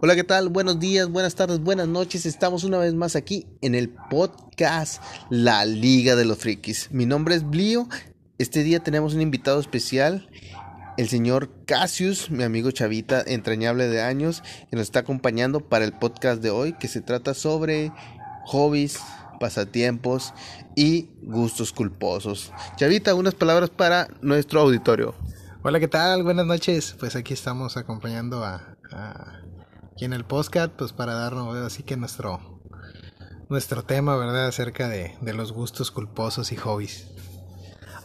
Hola, ¿qué tal? Buenos días, buenas tardes, buenas noches. Estamos una vez más aquí en el podcast La Liga de los Frikis. Mi nombre es Blio. Este día tenemos un invitado especial, el señor Cassius, mi amigo Chavita, entrañable de años, que nos está acompañando para el podcast de hoy, que se trata sobre hobbies, pasatiempos y gustos culposos. Chavita, unas palabras para nuestro auditorio. Hola, ¿qué tal? Buenas noches. Pues aquí estamos acompañando a aquí en el podcast, pues para darnos así que nuestro nuestro tema, ¿verdad? Acerca de, de los gustos culposos y hobbies.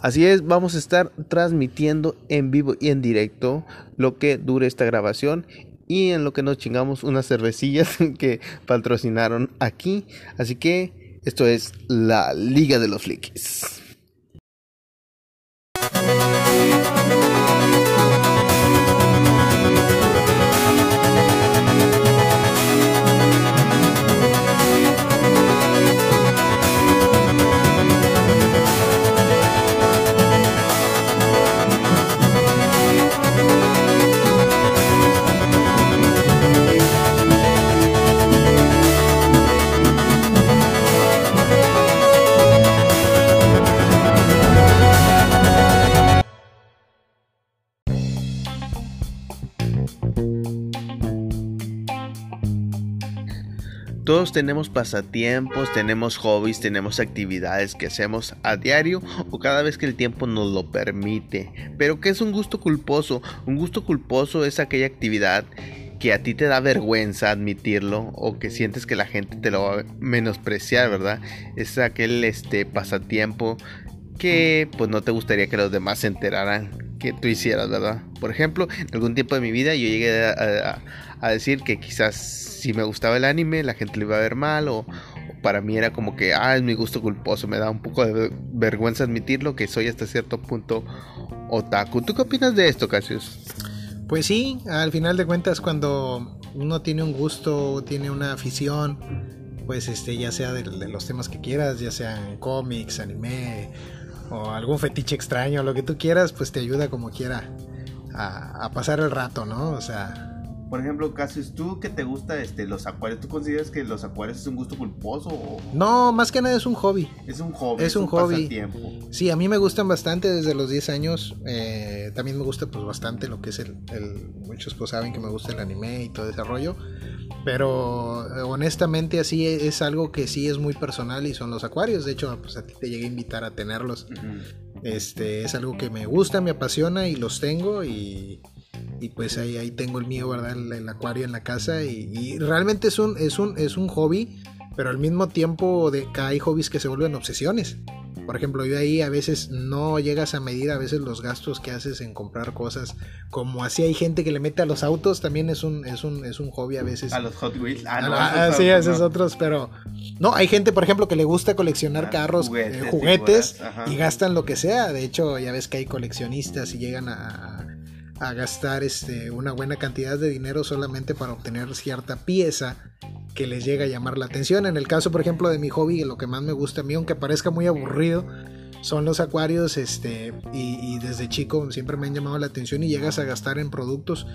Así es, vamos a estar transmitiendo en vivo y en directo lo que dure esta grabación y en lo que nos chingamos unas cervecillas que patrocinaron aquí. Así que esto es la Liga de los Flickis. Todos tenemos pasatiempos, tenemos hobbies, tenemos actividades que hacemos a diario o cada vez que el tiempo nos lo permite. Pero ¿qué es un gusto culposo? Un gusto culposo es aquella actividad que a ti te da vergüenza admitirlo o que sientes que la gente te lo va a menospreciar, ¿verdad? Es aquel este pasatiempo que pues no te gustaría que los demás se enteraran que tú hicieras, ¿verdad? Por ejemplo, en algún tiempo de mi vida yo llegué a, a decir que quizás si me gustaba el anime, la gente lo iba a ver mal o, para mí era como que, ah, es mi gusto culposo, me da un poco de vergüenza admitirlo que soy hasta cierto punto otaku. ¿Tú qué opinas de esto, Cassius? Pues sí, al final de cuentas cuando uno tiene un gusto, tiene una afición, pues este ya sea de, los temas que quieras, ya sean cómics, anime o algún fetiche extraño, lo que tú quieras, pues te ayuda como quiera a, a pasar el rato, ¿no? O sea, por ejemplo, Cassius, ¿tú que te gusta este, los acuarios? ¿Tú consideras que los acuarios es un gusto culposo? O... No, más que nada es un hobby. Es un hobby. Es, un, hobby. Sí, a mí me gustan bastante desde los 10 años. Eh, también me gusta pues bastante lo que es el, Muchos pues saben que me gusta el anime y todo ese rollo. Pero eh, honestamente así es, es, algo que sí es muy personal y son los acuarios. De hecho, pues a ti te llegué a invitar a tenerlos. Este es algo que me gusta, me apasiona y los tengo y y pues ahí, ahí tengo el mío, ¿verdad? El, acuario en la casa y, realmente es un, es, un, es un hobby, pero al mismo tiempo de hay hobbies que se vuelven obsesiones. Por ejemplo, yo ahí a veces no llegas a medir a veces los gastos que haces en comprar cosas. Como así hay gente que le mete a los autos, también es un, es un, es un hobby a veces. A los Hot Wheels. Ah, no, ah, sí, esos otros, pero. No, hay gente, por ejemplo, que le gusta coleccionar ah, carros, juguetes, eh, y gastan lo que sea. De hecho, ya ves que hay coleccionistas y llegan a a gastar este, una buena cantidad de dinero solamente para obtener cierta pieza que les llega a llamar la atención. En el caso, por ejemplo, de mi hobby, lo que más me gusta a mí, aunque parezca muy aburrido, son los acuarios, este, y, desde chico siempre me han llamado la atención y llegas a gastar en productos.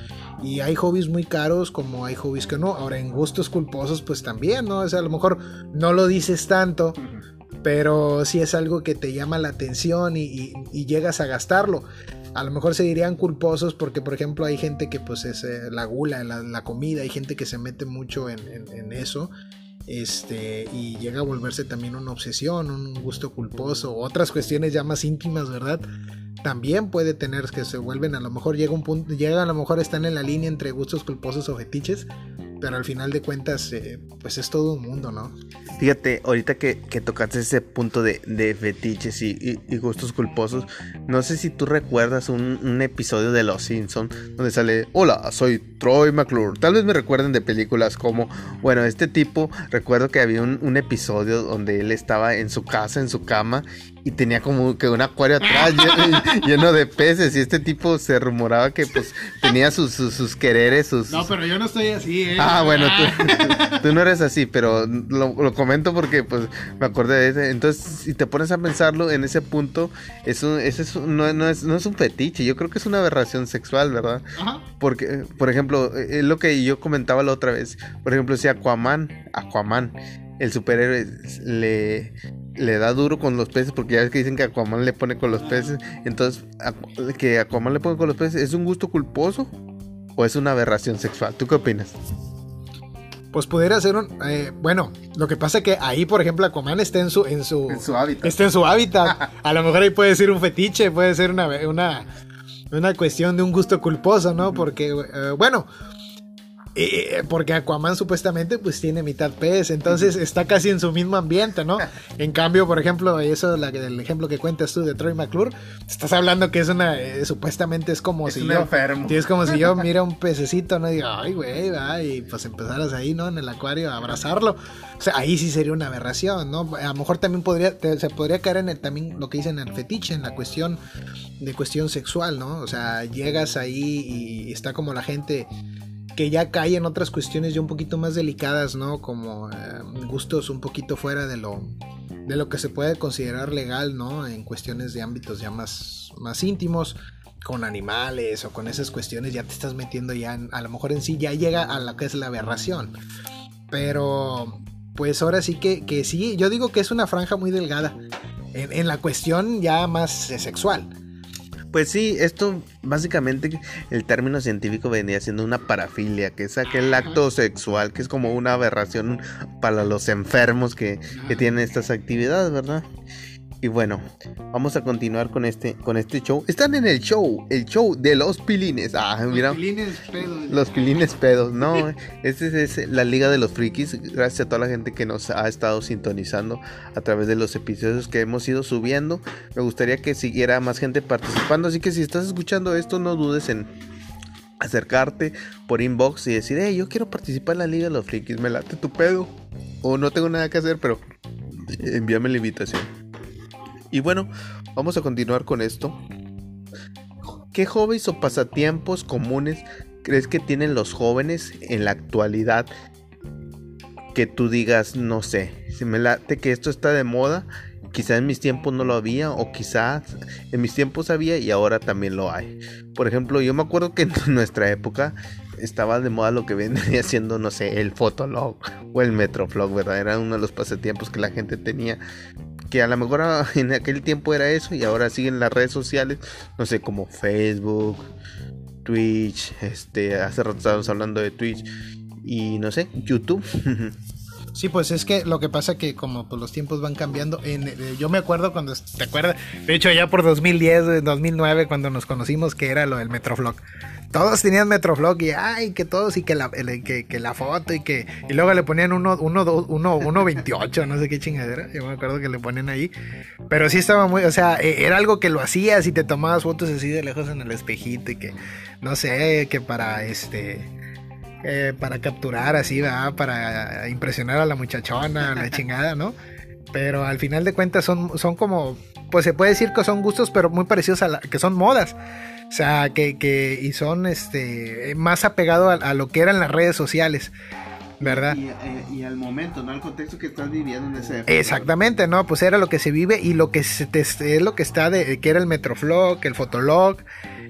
Y hay hobbies muy caros, como hay hobbies que no. Ahora, en gustos culposos, pues también, ¿no? O a lo mejor no lo dices tanto, pero sí es algo que te llama la atención y llegas a gastarlo a lo mejor se dirían culposos porque, por ejemplo, hay gente que pues es eh, la gula, la, la, comida, hay gente que se mete mucho en, eso. Este, y llega a volverse también una obsesión, un gusto culposo, otras cuestiones ya más íntimas, ¿verdad? También puede tener que se vuelven, a lo mejor llega un punto, llega a lo mejor están en la línea entre gustos culposos o fetiches, pero al final de cuentas, eh, pues es todo un mundo, ¿no? Fíjate, ahorita que, que tocaste ese punto de, de fetiches y, gustos culposos, no sé si tú recuerdas un, episodio de Los Simpson donde sale, hola, soy Troy McClure. Tal vez me recuerden de películas como, bueno, este tipo, recuerdo que había un, un episodio donde él estaba en su casa, en su cama, y tenía como que un acuario atrás lleno, de peces y este tipo se rumoraba que pues tenía sus, sus, quereres, sus... No, pero yo no estoy así, ¿eh? Ah, bueno, tú, no eres así, pero lo, comento porque pues me acordé de. Entonces, si te pones a pensarlo en ese punto, es ese es no, no, es, no es un fetiche, yo creo que es una aberración sexual, ¿verdad? Ajá. Porque, por ejemplo, es lo que yo comentaba la otra vez, por ejemplo, si Aquaman, Aquaman, el superhéroe le, le da duro con los peces, porque ya ves que dicen que Aquaman le pone con los peces. Entonces, que Aquaman le pone con los peces, ¿es un gusto culposo o es una aberración sexual? ¿Tú qué opinas? Pues pudiera ser un. Eh, bueno, lo que pasa es que ahí, por ejemplo, Aquaman está en su. En su, hábitat. Está en su hábitat. A lo mejor ahí puede ser un fetiche, puede ser una. una una cuestión de un gusto culposo, ¿no? Porque, eh, bueno, eh, porque Aquaman supuestamente pues tiene mitad pez, entonces está casi en su mismo ambiente, ¿no? En cambio, por ejemplo, eso, la, el ejemplo que cuentas tú de Troy McClure, estás hablando que es una, eh, supuestamente es como si yo, es como si yo mira un pececito, ¿no? Y digo, ay, güey, va, y pues empezaras ahí, ¿no? En el acuario a abrazarlo. O sea, ahí sí sería una aberración, ¿no? A lo mejor también podría, se podría caer en el, también lo que dicen el fetiche, en la cuestión de cuestión sexual, ¿no? O sea, llegas ahí y está como la gente que ya cae en otras cuestiones ya un poquito más delicadas, ¿no? Como eh, gustos un poquito fuera de lo, de lo que se puede considerar legal, ¿no? En cuestiones de ámbitos ya más, más íntimos, con animales o con esas cuestiones, ya te estás metiendo ya, a lo mejor en sí ya llega a lo que es la aberración. Pero, pues ahora sí que, que sí, yo digo que es una franja muy delgada en, en la cuestión ya más sexual. Pues sí, esto básicamente el término científico venía siendo una parafilia, que es aquel acto sexual, que es como una aberración para los enfermos que, que tienen estas actividades, ¿verdad? Y bueno, vamos a continuar con este, con este show. Están en el show, el show de los pilines. Ah, los pilines pedos. Los pilines pedos, no. Este es, la Liga de los Frikis. Gracias a toda la gente que nos ha estado sintonizando a través de los episodios que hemos ido subiendo. Me gustaría que siguiera más gente participando. Así que si estás escuchando esto, no dudes en acercarte por inbox y decir, hey, yo quiero participar en la Liga de los Frikis. Me late tu pedo. O no tengo nada que hacer, pero envíame la invitación. Y bueno, vamos a continuar con esto. ¿Qué hobbies o pasatiempos comunes crees que tienen los jóvenes en la actualidad? Que tú digas, no sé, si me late que esto está de moda, quizás en mis tiempos no lo había o quizás en mis tiempos había y ahora también lo hay. Por ejemplo, yo me acuerdo que en nuestra época estaba de moda lo que venía siendo, no sé, el fotolog o el metroflog, ¿verdad? Era uno de los pasatiempos que la gente tenía que a lo mejor en aquel tiempo era eso y ahora siguen las redes sociales, no sé, como Facebook, Twitch, este, hace rato estábamos hablando de Twitch y no sé, YouTube. Sí, pues es que lo que pasa que como pues, los tiempos van cambiando, eh, yo me acuerdo cuando, ¿te acuerdas? De hecho, ya por 2010, 2009, cuando nos conocimos, que era lo del Metroflog. Todos tenían Metroflog y, ay, que todos, y que la, foto, y que, y luego le ponían uno, uno, uno, uno 28, no sé qué chingadera, yo me acuerdo que le ponían ahí. Pero sí estaba muy, o sea, e, era algo que lo hacías y te tomabas fotos así de lejos en el espejito y que, no sé, que para este eh, para capturar así, ¿verdad? Para impresionar a la muchachona, a la chingada, ¿no? Pero al final de cuentas son, son como, pues se puede decir que son gustos, pero muy parecidos a la, que son modas. O sea, que, que y son este más apegado a, lo que eran las redes sociales. ¿verdad? Y, al momento, ¿no? Al contexto que estás viviendo en ese. Exactamente, ¿no? Pues era lo que se vive y lo que se es lo que está de, que era el Metroflog, el Fotolog,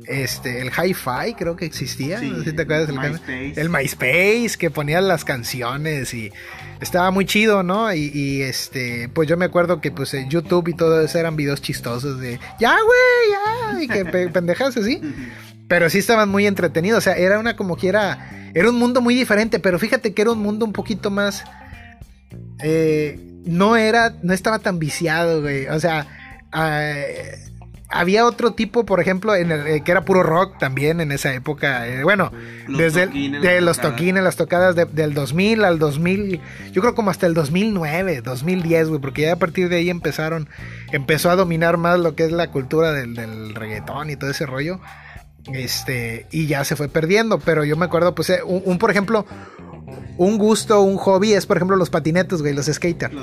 este, el Hi-Fi creo que existía, no sé si te acuerdas el MySpace. el MySpace que ponía las canciones y estaba muy chido, ¿no? Y, este, pues yo me acuerdo que pues YouTube y todo eso eran videos chistosos de ya, güey, ya, y que pendejas así. Pero sí estaban muy entretenidos, o sea, era una como que era, era un mundo muy diferente, pero fíjate que era un mundo un poquito más, eh, no era, no estaba tan viciado, güey, o sea, eh, había otro tipo, por ejemplo, en el, eh, que era puro rock también en esa época. Eh, bueno, desde de los toquines, las tocadas del 2000 al 2000, yo creo como hasta el 2009, 2010, güey, porque ya a partir de ahí empezaron, empezó a dominar más lo que es la cultura del, reggaetón y todo ese rollo. Este, y ya se fue perdiendo, pero yo me acuerdo, pues, eh, un, por ejemplo, un gusto, un hobby es, por ejemplo, los patinetos, güey, los skaters.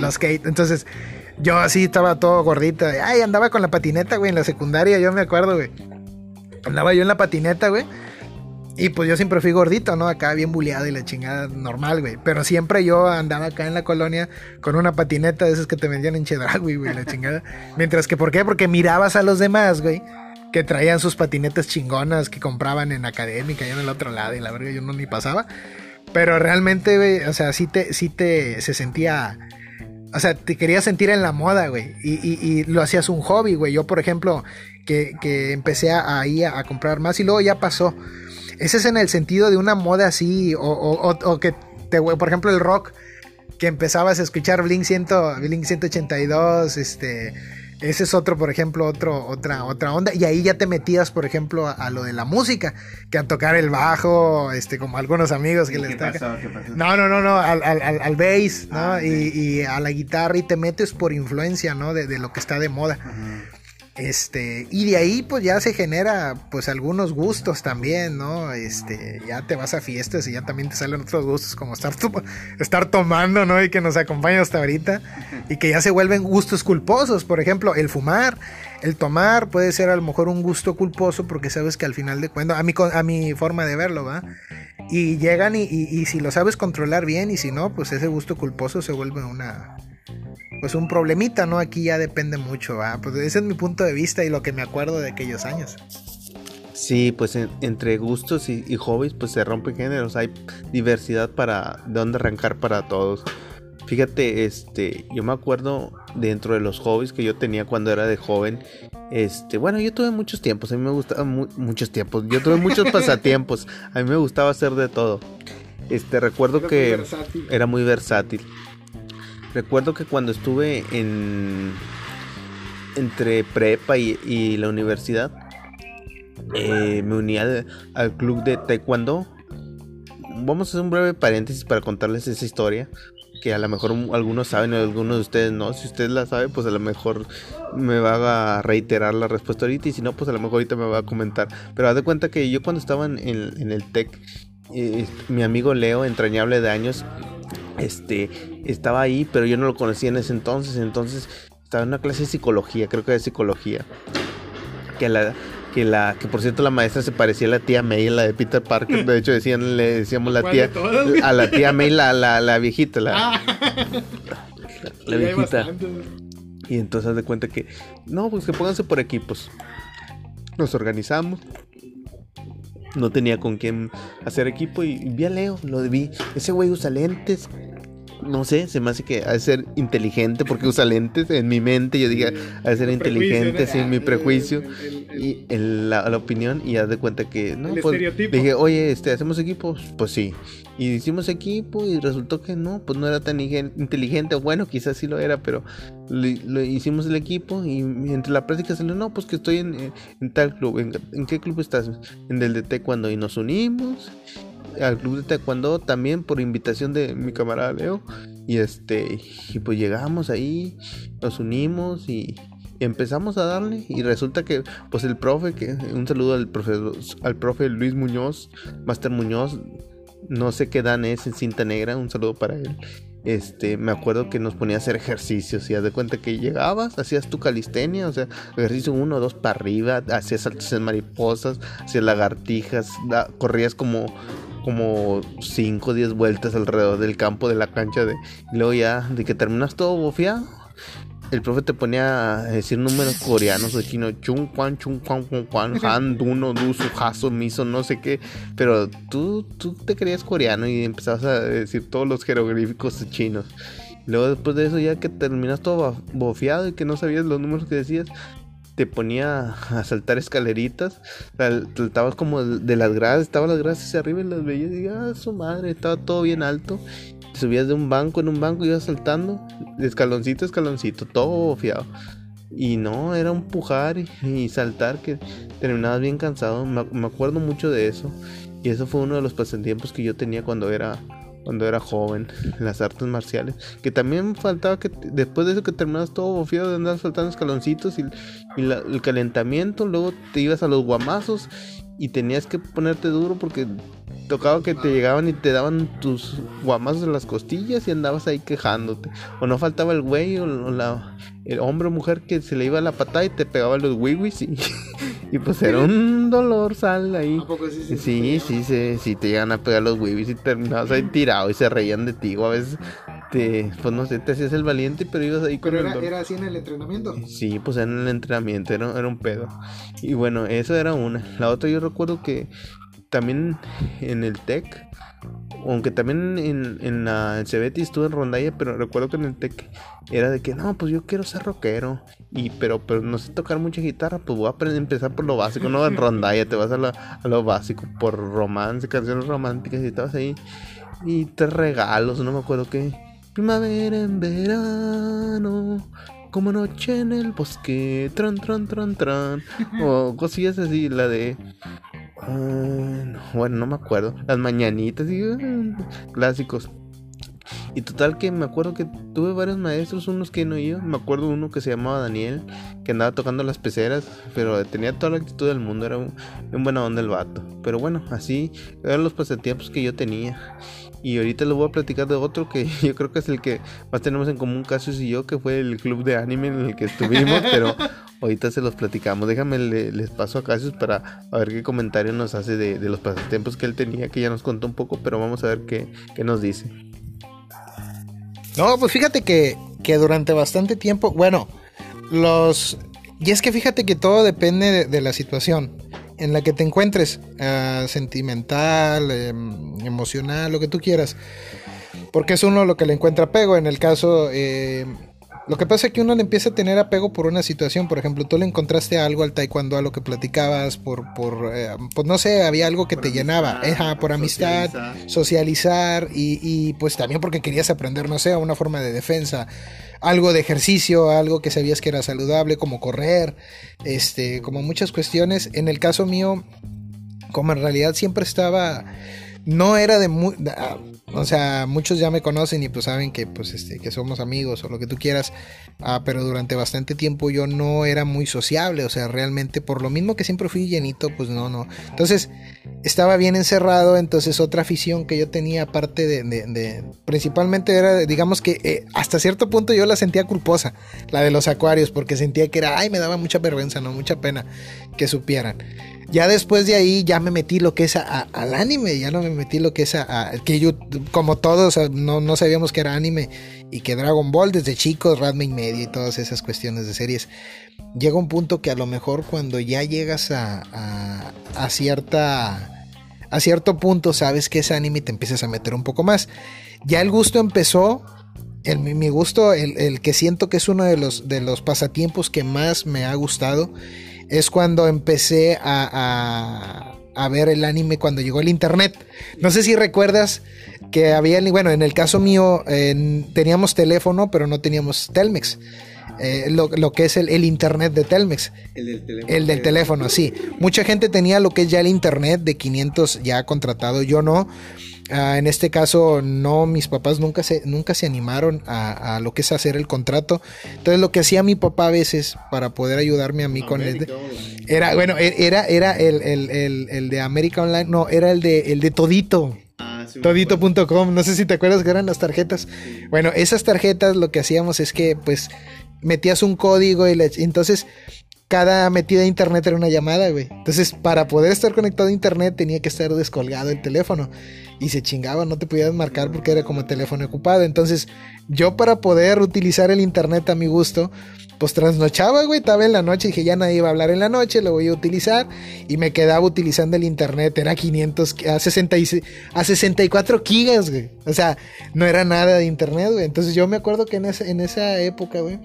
Los, skate. Entonces, yo así estaba todo gordito. Ay, andaba con la patineta, güey, en la secundaria, yo me acuerdo, güey. Andaba yo en la patineta, güey. Y pues yo siempre fui gordito, ¿no? Acá bien buleado y la chingada normal, güey. Pero siempre yo andaba acá en la colonia con una patineta de esas que te vendían en Chedraui, güey, la chingada. Mientras que, ¿por qué? Porque mirabas a los demás, güey, que traían sus patinetas chingonas que compraban en académica y en el otro lado y la verdad yo no ni pasaba. Pero realmente, güey, o sea, sí te, sí te, se sentía, o sea, te querías sentir en la moda, güey. Y, y, lo hacías un hobby, güey. Yo, por ejemplo, que, que empecé a, ahí a, comprar más y luego ya pasó. Ese es en el sentido de una moda así, o, o, o que, te, por ejemplo, el rock, que empezabas a escuchar Blink, 100, Blink 182, este ese es otro, por ejemplo, otro, otra, otra onda. Y ahí ya te metías, por ejemplo, a, lo de la música, que a tocar el bajo, este, como algunos amigos que les pasó? No, no, no, no, al, al, al, bass, ¿no? Ah, y, a la guitarra y te metes por influencia, ¿no? De, de lo que está de moda. Este, y de ahí pues ya se genera pues algunos gustos también, ¿no? Este, ya te vas a fiestas y ya también te salen otros gustos como estar, estar tomando, ¿no? Y que nos acompaña hasta ahorita y que ya se vuelven gustos culposos, por ejemplo, el fumar, el tomar puede ser a lo mejor un gusto culposo porque sabes que al final de cuentas, a mi, a mi forma de verlo, ¿va? Y llegan y, y si lo sabes controlar bien y si no, pues ese gusto culposo se vuelve una pues un problemita, ¿no? Aquí ya depende mucho, Pues ese es mi punto de vista y lo que me acuerdo de aquellos años. Sí, pues entre gustos y, hobbies pues se rompen géneros, hay diversidad para de dónde arrancar para todos. Fíjate, este, yo me acuerdo dentro de los hobbies que yo tenía cuando era de joven, este, bueno, yo tuve muchos tiempos, a mí me gustaban muchos tiempos, yo tuve muchos pasatiempos, a mí me gustaba hacer de todo. Este, recuerdo que era muy versátil. Recuerdo que cuando estuve en entre prepa y, la universidad, eh, me uní al, club de taekwondo. Vamos a hacer un breve paréntesis para contarles esa historia. Que a lo mejor algunos saben algunos de ustedes no. Si usted la sabe, pues a lo mejor me va a reiterar la respuesta ahorita. Y si no, pues a lo mejor ahorita me va a comentar. Pero haz de cuenta que yo cuando estaba en, en el TEC, eh, mi amigo Leo, entrañable de años, este, estaba ahí, pero yo no lo conocía en ese entonces. Entonces estaba en una clase de psicología, creo que de psicología. Que la, que la, que por cierto la maestra se parecía a la tía May, la de Peter Parker. De hecho decían, le decíamos la tía, a la tía May, la, la, viejita, la, ah. la, viejita. Y entonces de cuenta que, no, pues que pónganse por equipos. Nos organizamos no tenía con quién hacer equipo y vi a Leo, lo vi. Ese güey usa lentes. No sé, se me hace que ha de ser inteligente porque usa lentes. En mi mente yo diga, ha de ser inteligente sin mi prejuicio y la, opinión. Y haz de cuenta que, no, pues, dije, oye, este, ¿hacemos equipo? Pues sí. Y hicimos equipo y resultó que no, pues no era tan inteligente. Bueno, quizás sí lo era, pero lo, hicimos el equipo y entre la práctica salió, no, pues que estoy en, tal club. ¿En, qué club estás? En el de taekwondo y nos unimos al club de taekwondo también por invitación de mi camarada Leo y este y pues llegamos ahí nos unimos y, empezamos a darle y resulta que pues el profe que un saludo al profe al profe Luis Muñoz Master Muñoz no sé qué dan es en cinta negra, un saludo para él. Este, me acuerdo que nos ponía a hacer ejercicios y haz de cuenta que llegabas, hacías tu calistenia, o sea, ejercicio uno o dos para arriba, hacías saltos en mariposas, hacías lagartijas, corrías como como 5 o 10 vueltas alrededor del campo de la cancha de y luego ya de que terminas todo bofiado el profe te ponía a decir números coreanos o chino, chung kwan, chung kwan, kwan, han, duno, dusu, haso, miso, no sé qué, pero tú, tú te creías coreano y empezabas a decir todos los jeroglíficos chinos. Luego después de eso, ya que terminas todo bofeado y que no sabías los números que decías, te ponía a saltar escaleritas, saltabas como de las gradas, estaban las gradas hacia arriba y las veías y ah, su madre, estaba todo bien alto subías de un banco en un banco y ibas saltando, escaloncito a escaloncito, todo fiado. Y no, era un pujar y, saltar que terminabas bien cansado. Me, acuerdo mucho de eso. Y eso fue uno de los pasatiempos que yo tenía cuando era cuando era joven, las artes marciales. Que también faltaba que después de eso que terminabas todo bofiado de andar saltando escaloncitos y, el calentamiento, luego te ibas a los guamazos y tenías que ponerte duro porque tocaba que te llegaban y te daban tus guamazos en las costillas y andabas ahí quejándote. O no faltaba el güey o, la, el hombre o mujer que se le iba la patada y te pegaba los wiwis y, y pues era un dolor sal ahí. sí, sí, sí, sí, sí, te llegan a pegar los wiwis y terminabas ahí tirado y se reían de ti. O a veces te, pues no sé, te hacías el valiente, pero ibas ahí con Pero era, así en el entrenamiento. Sí, pues en el entrenamiento, era, era un pedo. Y bueno, eso era una. La otra yo recuerdo que también en el TEC, aunque también en, en la Cebeti estuve en rondalla, pero recuerdo que en el TEC era de que no, pues yo quiero ser rockero, y pero, pero no sé tocar mucha guitarra, pues voy a empezar por lo básico, no en rondalla, te vas a, a lo básico, por romance, canciones románticas y estabas ahí, y te regalos, no me acuerdo qué, primavera en verano, como noche en el bosque, tran, tran, tran, tran, o cosillas así, la de bueno, no me acuerdo. Las mañanitas y clásicos. Y total que me acuerdo que tuve varios maestros, unos que no iba. Me acuerdo uno que se llamaba Daniel, que andaba tocando las peceras, pero tenía toda la actitud del mundo, era un, un buena onda el vato. Pero bueno, así eran los pasatiempos que yo tenía. Y ahorita les voy a platicar de otro que yo creo que es el que más tenemos en común, Cassius y yo, que fue el club de anime en el que estuvimos, pero ahorita se los platicamos. Déjame, les paso a Cassius para ver qué comentario nos hace de, los pasatiempos que él tenía, que ya nos contó un poco, pero vamos a ver qué, nos dice. No, pues fíjate que, que durante bastante tiempo, bueno, los... Y es que fíjate que todo depende de la situación en la que te encuentres, ah, sentimental, em, emocional, lo que tú quieras. Porque es uno lo que le encuentra apego. En el caso, eh, lo que pasa es que uno le empieza a tener apego por una situación. Por ejemplo, tú le encontraste algo al taekwondo, a lo que platicabas, por, por eh, pues no sé, había algo que te llenaba. por amistad, socializar, y, y, pues también porque querías aprender, no sé, una forma de defensa algo de ejercicio, algo que sabías que era saludable, como correr, este, como muchas cuestiones. En el caso mío, como en realidad siempre estaba, no era de muy, o sea, muchos ya me conocen y pues saben que pues este que somos amigos o lo que tú quieras. Ah, pero durante bastante tiempo yo no era muy sociable, o sea, realmente por lo mismo que siempre fui llenito, pues no, no. Entonces, estaba bien encerrado, entonces otra afición que yo tenía aparte de, de, principalmente era, digamos que eh, hasta cierto punto yo la sentía culposa, la de los acuarios, porque sentía que era, ay, me daba mucha vergüenza, no, mucha pena que supieran. Ya después de ahí ya me metí lo que es al anime, ya no me metí lo que es a, que yo, como todos, no, no, sabíamos que era anime y que Dragon Ball desde chicos, Radme y medio y todas esas cuestiones de series. Llega un punto que a lo mejor cuando ya llegas a, a, cierta... A cierto punto sabes que es anime y te empiezas a meter un poco más. Ya el gusto empezó el, mi gusto, el, el, que siento que es uno de los, de los pasatiempos que más me ha gustado, es cuando empecé a, a, ver el anime cuando llegó el internet. No sé si recuerdas que había, bueno, en el caso mío teníamos teléfono, pero no teníamos Telmex. Eh, lo, que es el, internet de Telmex. El del teléfono. El del teléfono, sí. Mucha gente tenía lo que es ya el internet de 500 ya contratado, yo no. Ah, en este caso, no, mis papás nunca se, nunca se animaron a, lo que es hacer el contrato. Entonces, lo que hacía mi papá a veces para poder ayudarme a mí con el. era, bueno, e, era, era el, el, de América Online, no, era el de, el de Todito. Ah, Todito.com, no sé si te acuerdas que eran las tarjetas. Bueno, esas tarjetas lo que hacíamos es que, pues, metías un código y le, entonces cada metida de internet era una llamada, güey. Entonces, para poder estar conectado a internet tenía que estar descolgado el teléfono. Y se chingaba, no te podías marcar porque era como teléfono ocupado. Entonces, yo para poder utilizar el internet a mi gusto, pues trasnochaba, güey. Estaba en la noche, dije, ya nadie iba a hablar en la noche, lo voy a utilizar. Y me quedaba utilizando el internet, era 500, a, 66, a 64 gigas, güey. O sea, no era nada de internet, güey. Entonces, yo me acuerdo que en esa, en esa época, güey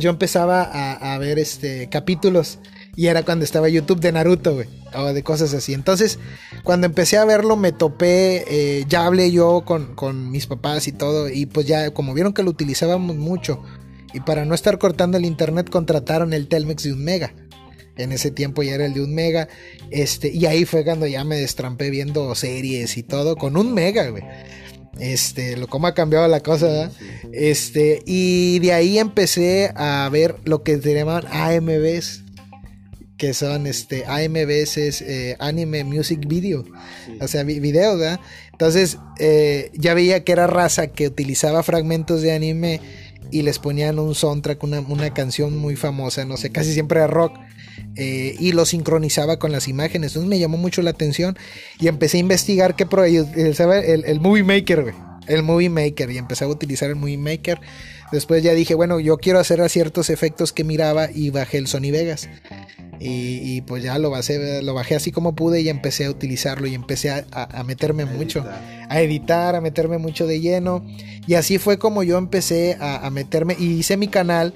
yo empezaba a, ver este capítulos y era cuando estaba YouTube de Naruto, güey, o de cosas así. Entonces, cuando empecé a verlo, me topé, eh, ya hablé yo con, con, mis papás y todo, y pues ya, como vieron que lo utilizábamos mucho, y para no estar cortando el internet, contrataron el Telmex de un mega. En ese tiempo ya era el de un mega, este, y ahí fue cuando ya me destrampé viendo series y todo con un mega, güey. Este, lo cómo ha cambiado la cosa, Este, y de ahí empecé a ver lo que se llaman AMBs. que son este AMVs, eh, Anime Music Video, o sea, video, ¿verdad? Entonces eh, ya veía que era raza que utilizaba fragmentos de anime y les ponían un soundtrack, una, una canción muy famosa, no sé, casi siempre era rock. Eh, y lo sincronizaba con las imágenes. Entonces me llamó mucho la atención y empecé a investigar qué el, el, el Movie Maker, El Movie Maker y empecé a utilizar el Movie Maker. Después ya dije, bueno, yo quiero hacer ciertos efectos que miraba y bajé el Sony Vegas. Y, pues ya lo bajé, lo bajé así como pude y empecé a utilizarlo y empecé a, meterme mucho, a editar, a meterme mucho de lleno. Y así fue como yo empecé a, meterme y hice mi canal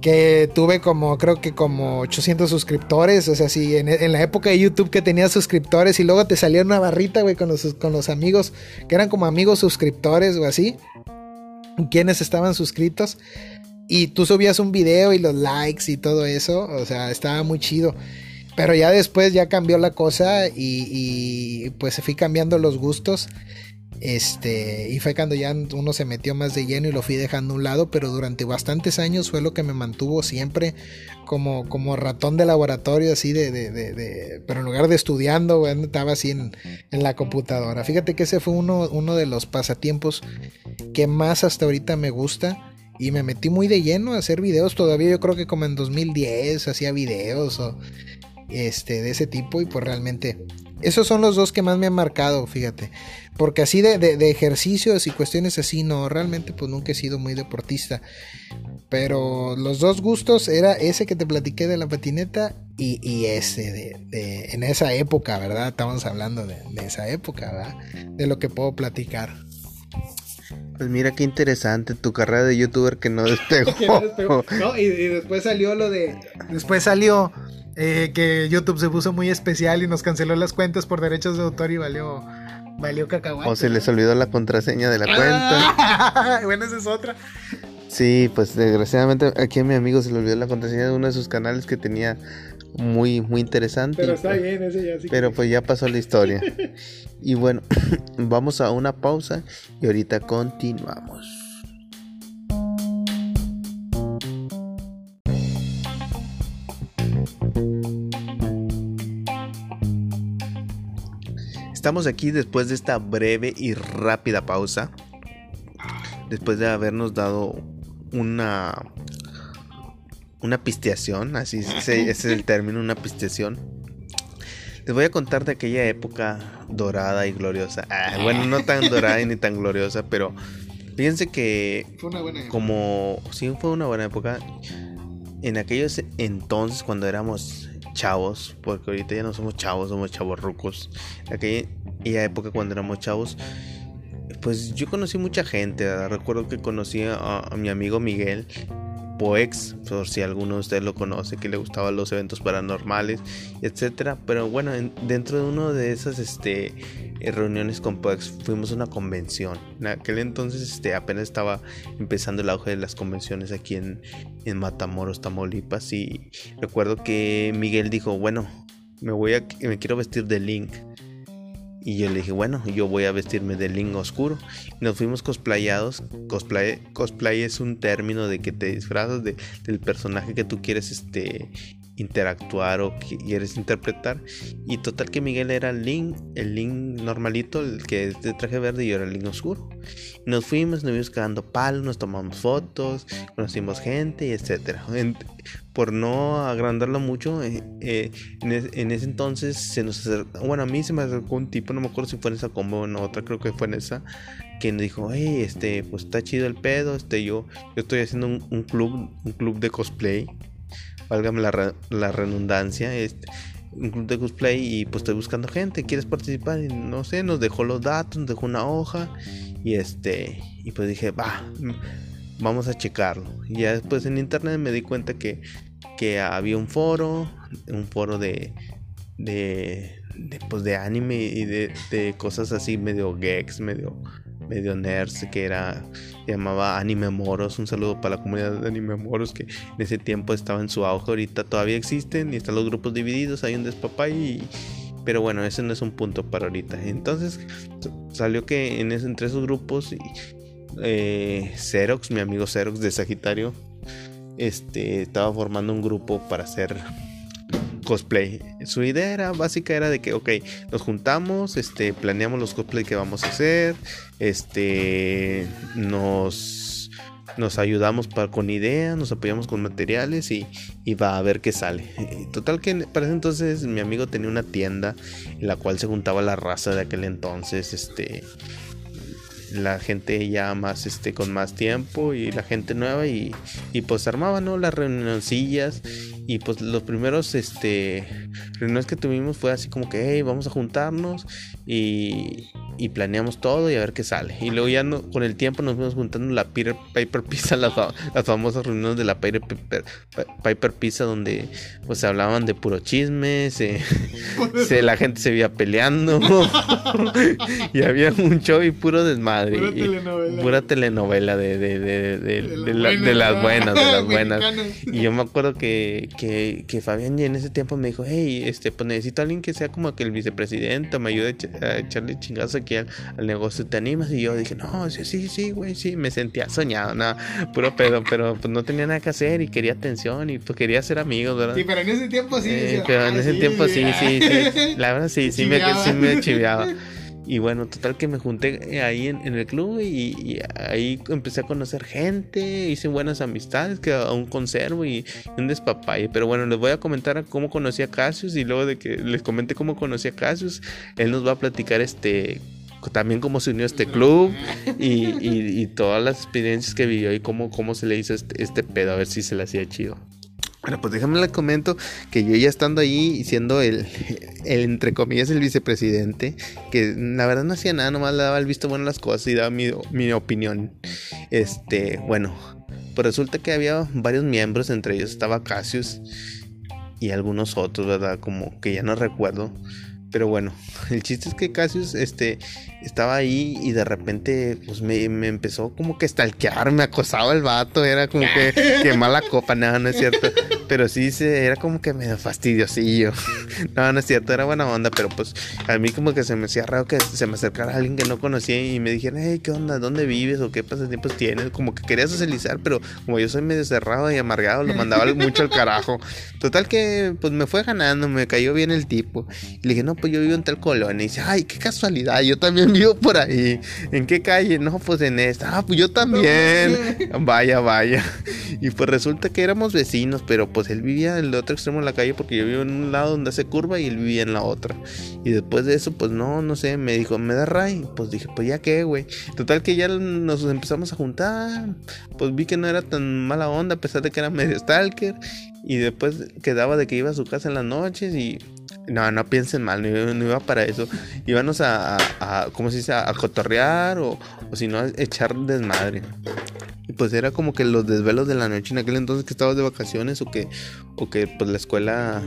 que tuve como, creo que como 800 suscriptores, o sea, sí, en, la época de YouTube que tenía suscriptores y luego te salía una barrita, güey, con los, con los amigos, que eran como amigos suscriptores o así, quienes estaban suscritos. Y tú subías un video y los likes y todo eso, o sea, estaba muy chido. Pero ya después ya cambió la cosa y, y pues se fui cambiando los gustos. Este, y fue cuando ya uno se metió más de lleno y lo fui dejando a un lado, pero durante bastantes años fue lo que me mantuvo siempre como, como ratón de laboratorio, así de, de, de, pero en lugar de estudiando, estaba así en, en, la computadora. Fíjate que ese fue uno, uno de los pasatiempos que más hasta ahorita me gusta y me metí muy de lleno a hacer videos. Todavía yo creo que como en 2010 hacía videos o este, de ese tipo y pues realmente esos son los dos que más me han marcado, fíjate. Porque así de, de, ejercicios y cuestiones así, no, realmente pues nunca he sido muy deportista. Pero los dos gustos era ese que te platiqué de la patineta y, y ese de, en esa época, ¿verdad? Estamos hablando de, esa época, ¿verdad? De lo que puedo platicar. Pues mira qué interesante tu carrera de youtuber que no despegó. no, y, y, después salió lo de. Después salió eh, que YouTube se puso muy especial y nos canceló las cuentas por derechos de autor y valió, valió cacahuate. O se les olvidó la contraseña de la ah, cuenta. bueno, esa es otra. Sí, pues desgraciadamente aquí a mi amigo se le olvidó la contraseña de uno de sus canales que tenía muy, muy interesante. Pero está bien, ese ya sí. Pero pues ya pasó la historia. y bueno, vamos a una pausa y ahorita continuamos. Estamos aquí después de esta breve y rápida pausa. Después de habernos dado una una pisteación, así ese es el término, una pisteación. Les voy a contar de aquella época dorada y gloriosa. Ah, bueno, no tan dorada ni tan gloriosa, pero fíjense que fue una buena época. como sí fue una buena época. En aquellos entonces cuando éramos chavos, porque ahorita ya no somos chavos, somos chavos rucos. Aquella época cuando éramos chavos, pues yo conocí mucha gente. Recuerdo que conocí a, mi amigo Miguel, Poex, por si alguno de ustedes lo conoce, que le gustaban los eventos paranormales, etcétera. Pero bueno, dentro de uno de esas este, eh, reuniones con Poex fuimos a una convención. En aquel entonces este, apenas estaba empezando el auge de las convenciones aquí en, en Matamoros, Tamaulipas. Y recuerdo que Miguel dijo, bueno, me voy a, me quiero vestir de Link. Y yo le dije, bueno, yo voy a vestirme de Link oscuro. Y nos fuimos cosplayados. Cosplay, cosplay es un término de que te disfrazas de, del personaje que tú quieres este, interactuar o quieres interpretar. Y total que Miguel era el Link, el Link normalito, el que es de traje verde y yo era el Link oscuro. nos fuimos, nos fuimos quedando palos, nos tomamos fotos, conocimos gente y etcétera. por no agrandarlo mucho, eh, eh, en, ese entonces se nos acercó, bueno, a mí se me acercó un tipo, no me acuerdo si fue en esa combo o en otra, creo que fue en esa, que nos dijo, hey, este, pues está chido el pedo, este, yo, yo estoy haciendo un, un club, un club de cosplay válgame la, la redundancia, este, un club de cosplay y pues estoy buscando gente, ¿quieres participar? Y no sé, nos dejó los datos, nos dejó una hoja y este, y pues dije, va, vamos a checarlo. Y ya después en internet me di cuenta que, que había un foro, un foro de, de, pues de anime y de, de cosas así medio geeks, medio medio nerds que era se llamaba Anime Moros. Un saludo para la comunidad de Anime Moros que en ese tiempo estaba en su auge. Ahorita todavía existen y están los grupos divididos. Hay un despapay y, pero bueno, ese no es un punto para ahorita. Entonces salió que en entre esos grupos eh, Xerox, mi amigo Xerox de Sagitario, este, estaba formando un grupo para hacer cosplay. Su idea era básica era de que, ok, nos juntamos, este, planeamos los cosplay que vamos a hacer, este, nos nos ayudamos con ideas, nos apoyamos con materiales y, y, va a ver qué sale. Total que para ese entonces mi amigo tenía una tienda en la cual se juntaba la raza de aquel entonces, este la gente ya más este con más tiempo y la gente nueva y, y pues armaba no las reunioncillas y pues los primeros este reuniones que tuvimos fue así como que hey, vamos a juntarnos y, y planeamos todo y a ver qué sale y luego ya no, con el tiempo nos fuimos juntando la Peter Piper Pizza las, las famosas reuniones de la Piper, Piper, Pizza donde pues se hablaban de puro chisme se, la gente se veía peleando y había un show y puro desmadre pura telenovela. pura telenovela de, de, de, de, las buenas de las buenas. Y yo me acuerdo que, que, que Fabián en ese tiempo me dijo hey este pues necesito a alguien que sea como que el vicepresidente me ayude a echarle chingados aquí al, negocio, ¿te animas? Y yo dije, no, sí, sí, sí, güey, sí, me sentía soñado, nada, puro pedo, pero pues no tenía nada que hacer y quería atención y pues quería ser amigos, ¿verdad? Sí, pero en ese tiempo sí. Eh, pero en ese tiempo sí, sí, sí, la verdad sí, sí me, sí me chiveaba. Y bueno, total que me junté ahí en, el club y, ahí empecé a conocer gente, hice buenas amistades que aún conservo y un despapalle. Pero bueno, les voy a comentar cómo conocí a Cassius y luego de que les comente cómo conocí a Cassius, él nos va a platicar este también cómo se unió este club y, todas las experiencias que vivió y cómo, cómo se le hizo este, este pedo, a ver si se le hacía chido. Bueno, pues déjame le comento que yo ya estando ahí siendo el, el, entre comillas, el vicepresidente, que la verdad no hacía nada, nomás le daba el visto bueno a las cosas y daba mi, mi opinión. Este, bueno, pues resulta que había varios miembros, entre ellos estaba Cassius y algunos otros, ¿verdad? Como que ya no recuerdo. Pero bueno, el chiste es que Cassius este, estaba ahí y de repente pues me, empezó como que stalkear, me acosaba el vato, era como que, que mala copa, nada, no es cierto. Pero sí, se, era como que medio fastidiosillo. No, no es cierto, era buena onda, pero pues a mí como que se me hacía raro que se me acercara alguien que no conocía y me dijera, hey, ¿qué onda? ¿Dónde vives? ¿O qué pasatiempos tienes? Como que quería socializar, pero como yo soy medio cerrado y amargado, lo mandaba mucho al carajo. Total que pues me fue ganando, me cayó bien el tipo. Y le dije, no, pues yo vivo en tal colonia. Y dice, ay, qué casualidad, yo también vivo por ahí. ¿En qué calle? No, pues en esta. Ah, pues yo también. Vaya, vaya. Y pues resulta que éramos vecinos, pero pues él vivía en el otro extremo de la calle porque yo vivo en un lado donde hace curva y él vivía en la otra. Y después de eso, pues no, no sé, me dijo, ¿me da ray? Pues dije, pues ya qué, güey. Total que ya nos empezamos a juntar. Pues vi que no era tan mala onda, a pesar de que era medio stalker. Y después quedaba de que iba a su casa en las noches y no, no piensen mal, no, iba para eso. Íbamos a, ¿cómo se dice? A, cotorrear o, o si no, a echar desmadre. Y pues era como que los desvelos de la noche en aquel entonces que estabas de vacaciones o que, o que pues la escuela,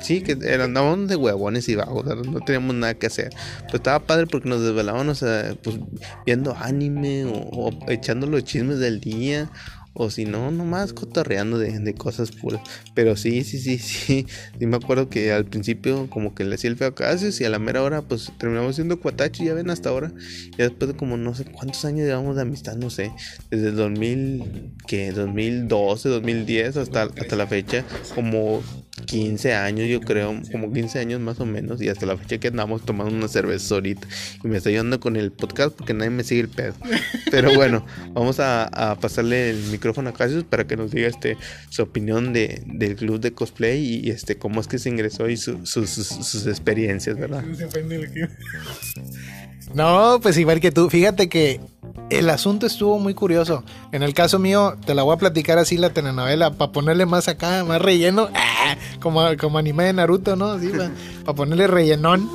sí, que andábamos de huevones y vagos, no teníamos nada que hacer. Pues estaba padre porque nos desvelábamos pues, viendo anime o echando los chismes del día o si no, nomás cotorreando de, de, cosas puras. Pero sí, sí, sí, sí. Sí me acuerdo que al principio como que le hacía el feo a y a la mera hora pues terminamos siendo cuatachi, ya ven hasta ahora. Ya después de como no sé cuántos años llevamos de amistad, no sé. Desde el 2000, que 2012, 2010 hasta, hasta la fecha. Como 15 años, yo creo, como 15 años más o menos, y hasta la fecha que andamos tomando una cerveza ahorita. Y me estoy ayudando con el podcast porque nadie me sigue el pedo. Pero bueno, vamos a, pasarle el micrófono a Cassius para que nos diga este su opinión de, del club de cosplay y, este cómo es que se ingresó y sus, sus experiencias, ¿verdad? No, pues igual que tú. Fíjate que el asunto estuvo muy curioso. En el caso mío, te la voy a platicar así la telenovela, para ponerle más acá, más relleno, ah, como, como anime de Naruto, ¿no? para ponerle rellenón.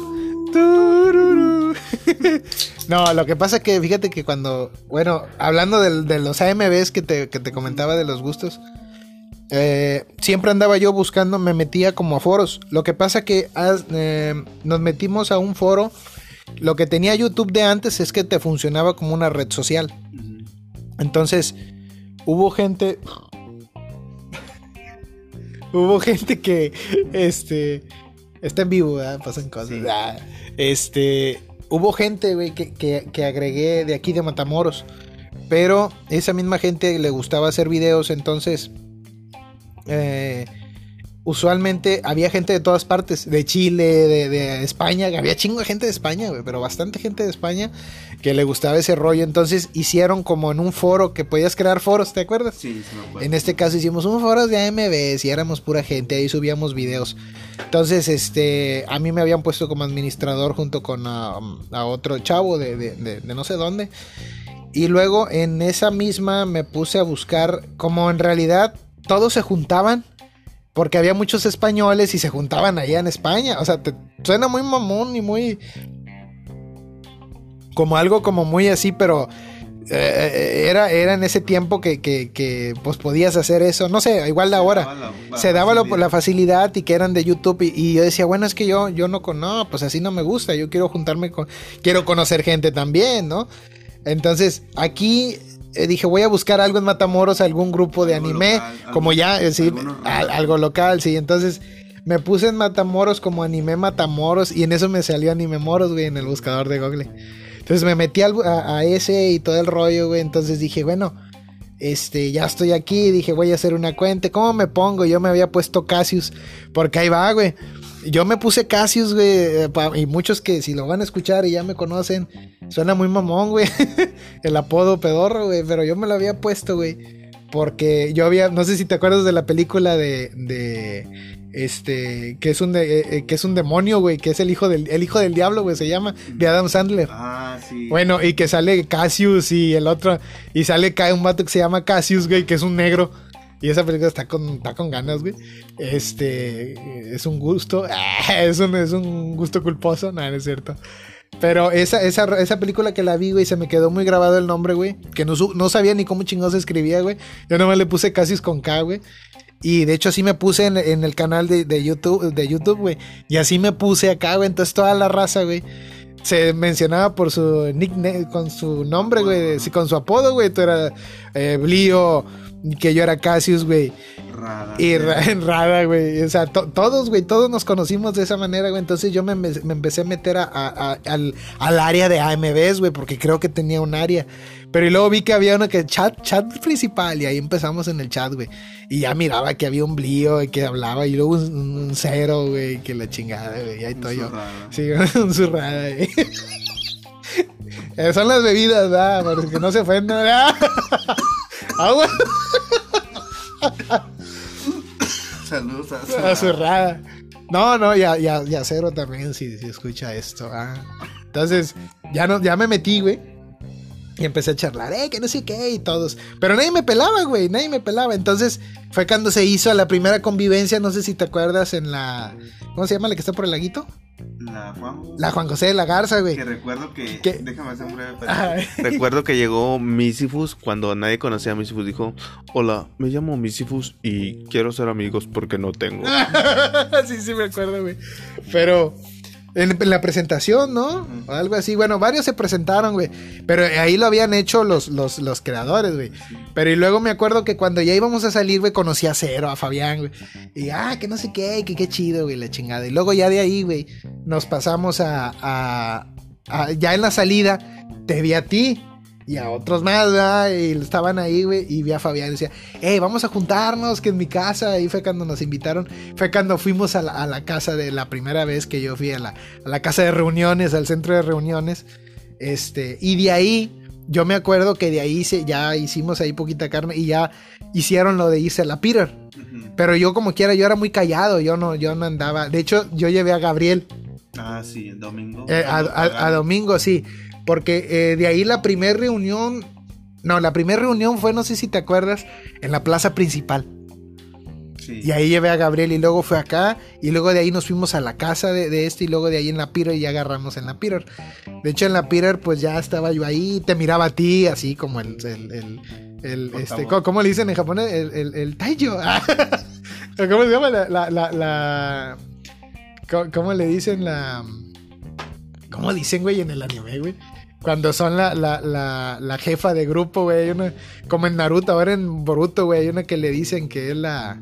no, lo que pasa es que fíjate que cuando, bueno, hablando de, los AMBs que te, que te, comentaba de los gustos, eh, siempre andaba yo buscando, me metía como a foros. Lo que pasa que eh, nos metimos a un foro lo que tenía YouTube de antes es que te funcionaba como una red social. Entonces, hubo gente. hubo gente que. Este. Está en vivo, pasan cosas. Ah, este. Hubo gente, güey, que, que, agregué de aquí de Matamoros. Pero esa misma gente le gustaba hacer videos, entonces. Eh, usualmente había gente de todas partes, de Chile, de, España, había chingo de gente de España, güey, pero bastante gente de España que le gustaba ese rollo. Entonces hicieron como en un foro que podías crear foros, ¿te acuerdas? Sí, sí me acuerdo. En este caso hicimos un foro de AMBs y éramos pura gente, ahí subíamos videos. Entonces, este, a mí me habían puesto como administrador junto con a, otro chavo de, de no sé dónde. Y luego en esa misma me puse a buscar como en realidad todos se juntaban porque había muchos españoles y se juntaban allá en España. O sea, te suena muy mamón y muy. Como algo como muy así, pero. Eh, era, era en ese tiempo que, que, pues podías hacer eso. No sé, igual de ahora. se daba la facilidad y que eran de YouTube. Y, yo decía, bueno, es que yo, yo no con. No, pues así no me gusta. Yo quiero juntarme con. Quiero conocer gente también, ¿no? Entonces, aquí eh, dije, voy a buscar algo en Matamoros, algún grupo de anime, como ya, es decir, algo local, sí. Entonces me puse en Matamoros como anime Matamoros y en eso me salió anime Moros, güey, en el buscador de Google. Entonces me metí a, ese y todo el rollo, güey. Entonces dije, bueno, este, ya estoy aquí. Dije, voy a hacer una cuenta. ¿Cómo me pongo? Yo me había puesto Cassius, porque ahí va, güey. Yo me puse Cassius, güey, eh, y muchos que si lo van a escuchar y ya me conocen, suena muy mamón, güey, el apodo pedorro, güey, pero yo me lo había puesto, güey, porque yo había, no sé si te acuerdas de la película de, de este, que es un, de, eh, eh, que es un demonio, güey, que es el hijo del, el hijo del diablo, güey, se llama, de Adam Sandler. Ah, sí. Bueno, y que sale Cassius y el otro, y sale cae un vato que se llama Cassius, güey, que es un negro. Y esa película está con, está con ganas, güey. Este, es un gusto. Es un, es un gusto culposo. No, no es cierto. Pero esa, esa, esa película que la vi, güey, se me quedó muy grabado el nombre, güey. Que no, no sabía ni cómo chingados se escribía, güey. Yo nomás le puse Casis con K, güey. Y de hecho así me puse en, el canal de, de, YouTube, de YouTube, güey. Y así me puse acá, güey. Entonces toda la raza, güey. Se mencionaba por su nickname, con su nombre, güey. Con su apodo, güey. Tú eras eh, Blío que yo era Cassius, güey. Rada. Y Rada, güey. O sea, todos, güey, todos nos conocimos de esa manera, güey. Entonces yo me, empecé a meter al, área de AMBs, güey, porque creo que tenía un área. Pero y luego vi que había uno que chat, chat principal, y ahí empezamos en el chat, güey. Y ya miraba que había un blío y que hablaba, y luego un, cero, güey, que la chingada, güey. Y ahí estoy yo. Sí, un zurrada, güey. Eh, son las bebidas, ¿verdad? Para que no se ofendan, ¿verdad? Agua. Saludos a Zurrada. No, no, ya, ya, ya cero también si, si escucha esto. Ah. Entonces, ya no, ya me metí, güey. Y empecé a charlar, eh, que no sé qué, y todos. Pero nadie me pelaba, güey, nadie me pelaba. Entonces, fue cuando se hizo la primera convivencia, no sé si te acuerdas, en la. ¿Cómo se llama la que está por el laguito? La Juan. La Juan José de la Garza, güey. Que recuerdo que. Déjame hacer un breve Recuerdo que llegó Misifus cuando nadie conocía a Misifus. Dijo: Hola, me llamo Misifus y quiero ser amigos porque no tengo. sí, sí, me acuerdo, güey. Pero. En, la presentación, ¿no? O algo así. Bueno, varios se presentaron, güey. Pero ahí lo habían hecho los, los, los creadores, güey. Pero y luego me acuerdo que cuando ya íbamos a salir, güey, conocí a Cero, a Fabián, güey. Y, ah, que no sé qué, que qué chido, güey, la chingada. Y luego ya de ahí, güey, nos pasamos a, a, a ya en la salida, te vi a ti y a otros más, ¿verdad? Y estaban ahí, güey, y vi a Fabián y decía, hey, vamos a juntarnos, que en mi casa, ahí fue cuando nos invitaron, fue cuando fuimos a la, casa de la primera vez que yo fui a la, a la, casa de reuniones, al centro de reuniones, este, y de ahí, yo me acuerdo que de ahí se, ya hicimos ahí poquita carne y ya hicieron lo de irse a la Peter, pero yo como quiera, yo era muy callado, yo no, yo no andaba, de hecho, yo llevé a Gabriel. Ah, sí, el domingo. Eh, a, domingo, sí. Porque eh, de ahí la primera reunión, no, la primera reunión fue, no sé si te acuerdas, en la plaza principal. Sí. Y ahí llevé a Gabriel y luego fue acá y luego de ahí nos fuimos a la casa de, este y luego de ahí en la Peter y ya agarramos en la Peter. De hecho en la Peter pues ya estaba yo ahí, te miraba a ti así como el, el, el, este, ¿cómo, le dicen en japonés? El, el, el taiyo. ¿Cómo se llama la, la, la, ¿Cómo le dicen la... ¿Cómo dicen, güey, en el anime, güey? Cuando son la, la, la, la jefa de grupo, güey. Hay una, como en Naruto, ahora en Boruto, güey. Hay una que le dicen que es la.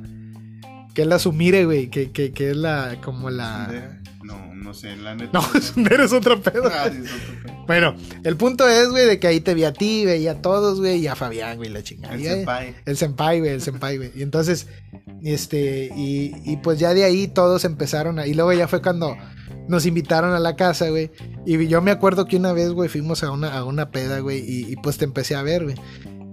Que es la Sumire, güey. Que, que, que es la. Como la. No, no sé, la neta. No, Sumire es otro pedo. Ah, sí, es otro pedo. Bueno, el punto es, güey, de que ahí te vi a ti, veía a todos, güey, y a Fabián, güey, la chingada. El senpai. El senpai, güey, el senpai, güey. Y entonces, este, y, y pues ya de ahí todos empezaron a... Y luego ya fue cuando nos invitaron a la casa, güey. Y yo me acuerdo que una vez, güey, fuimos a una, a una peda, güey, y, y, pues te empecé a ver, güey.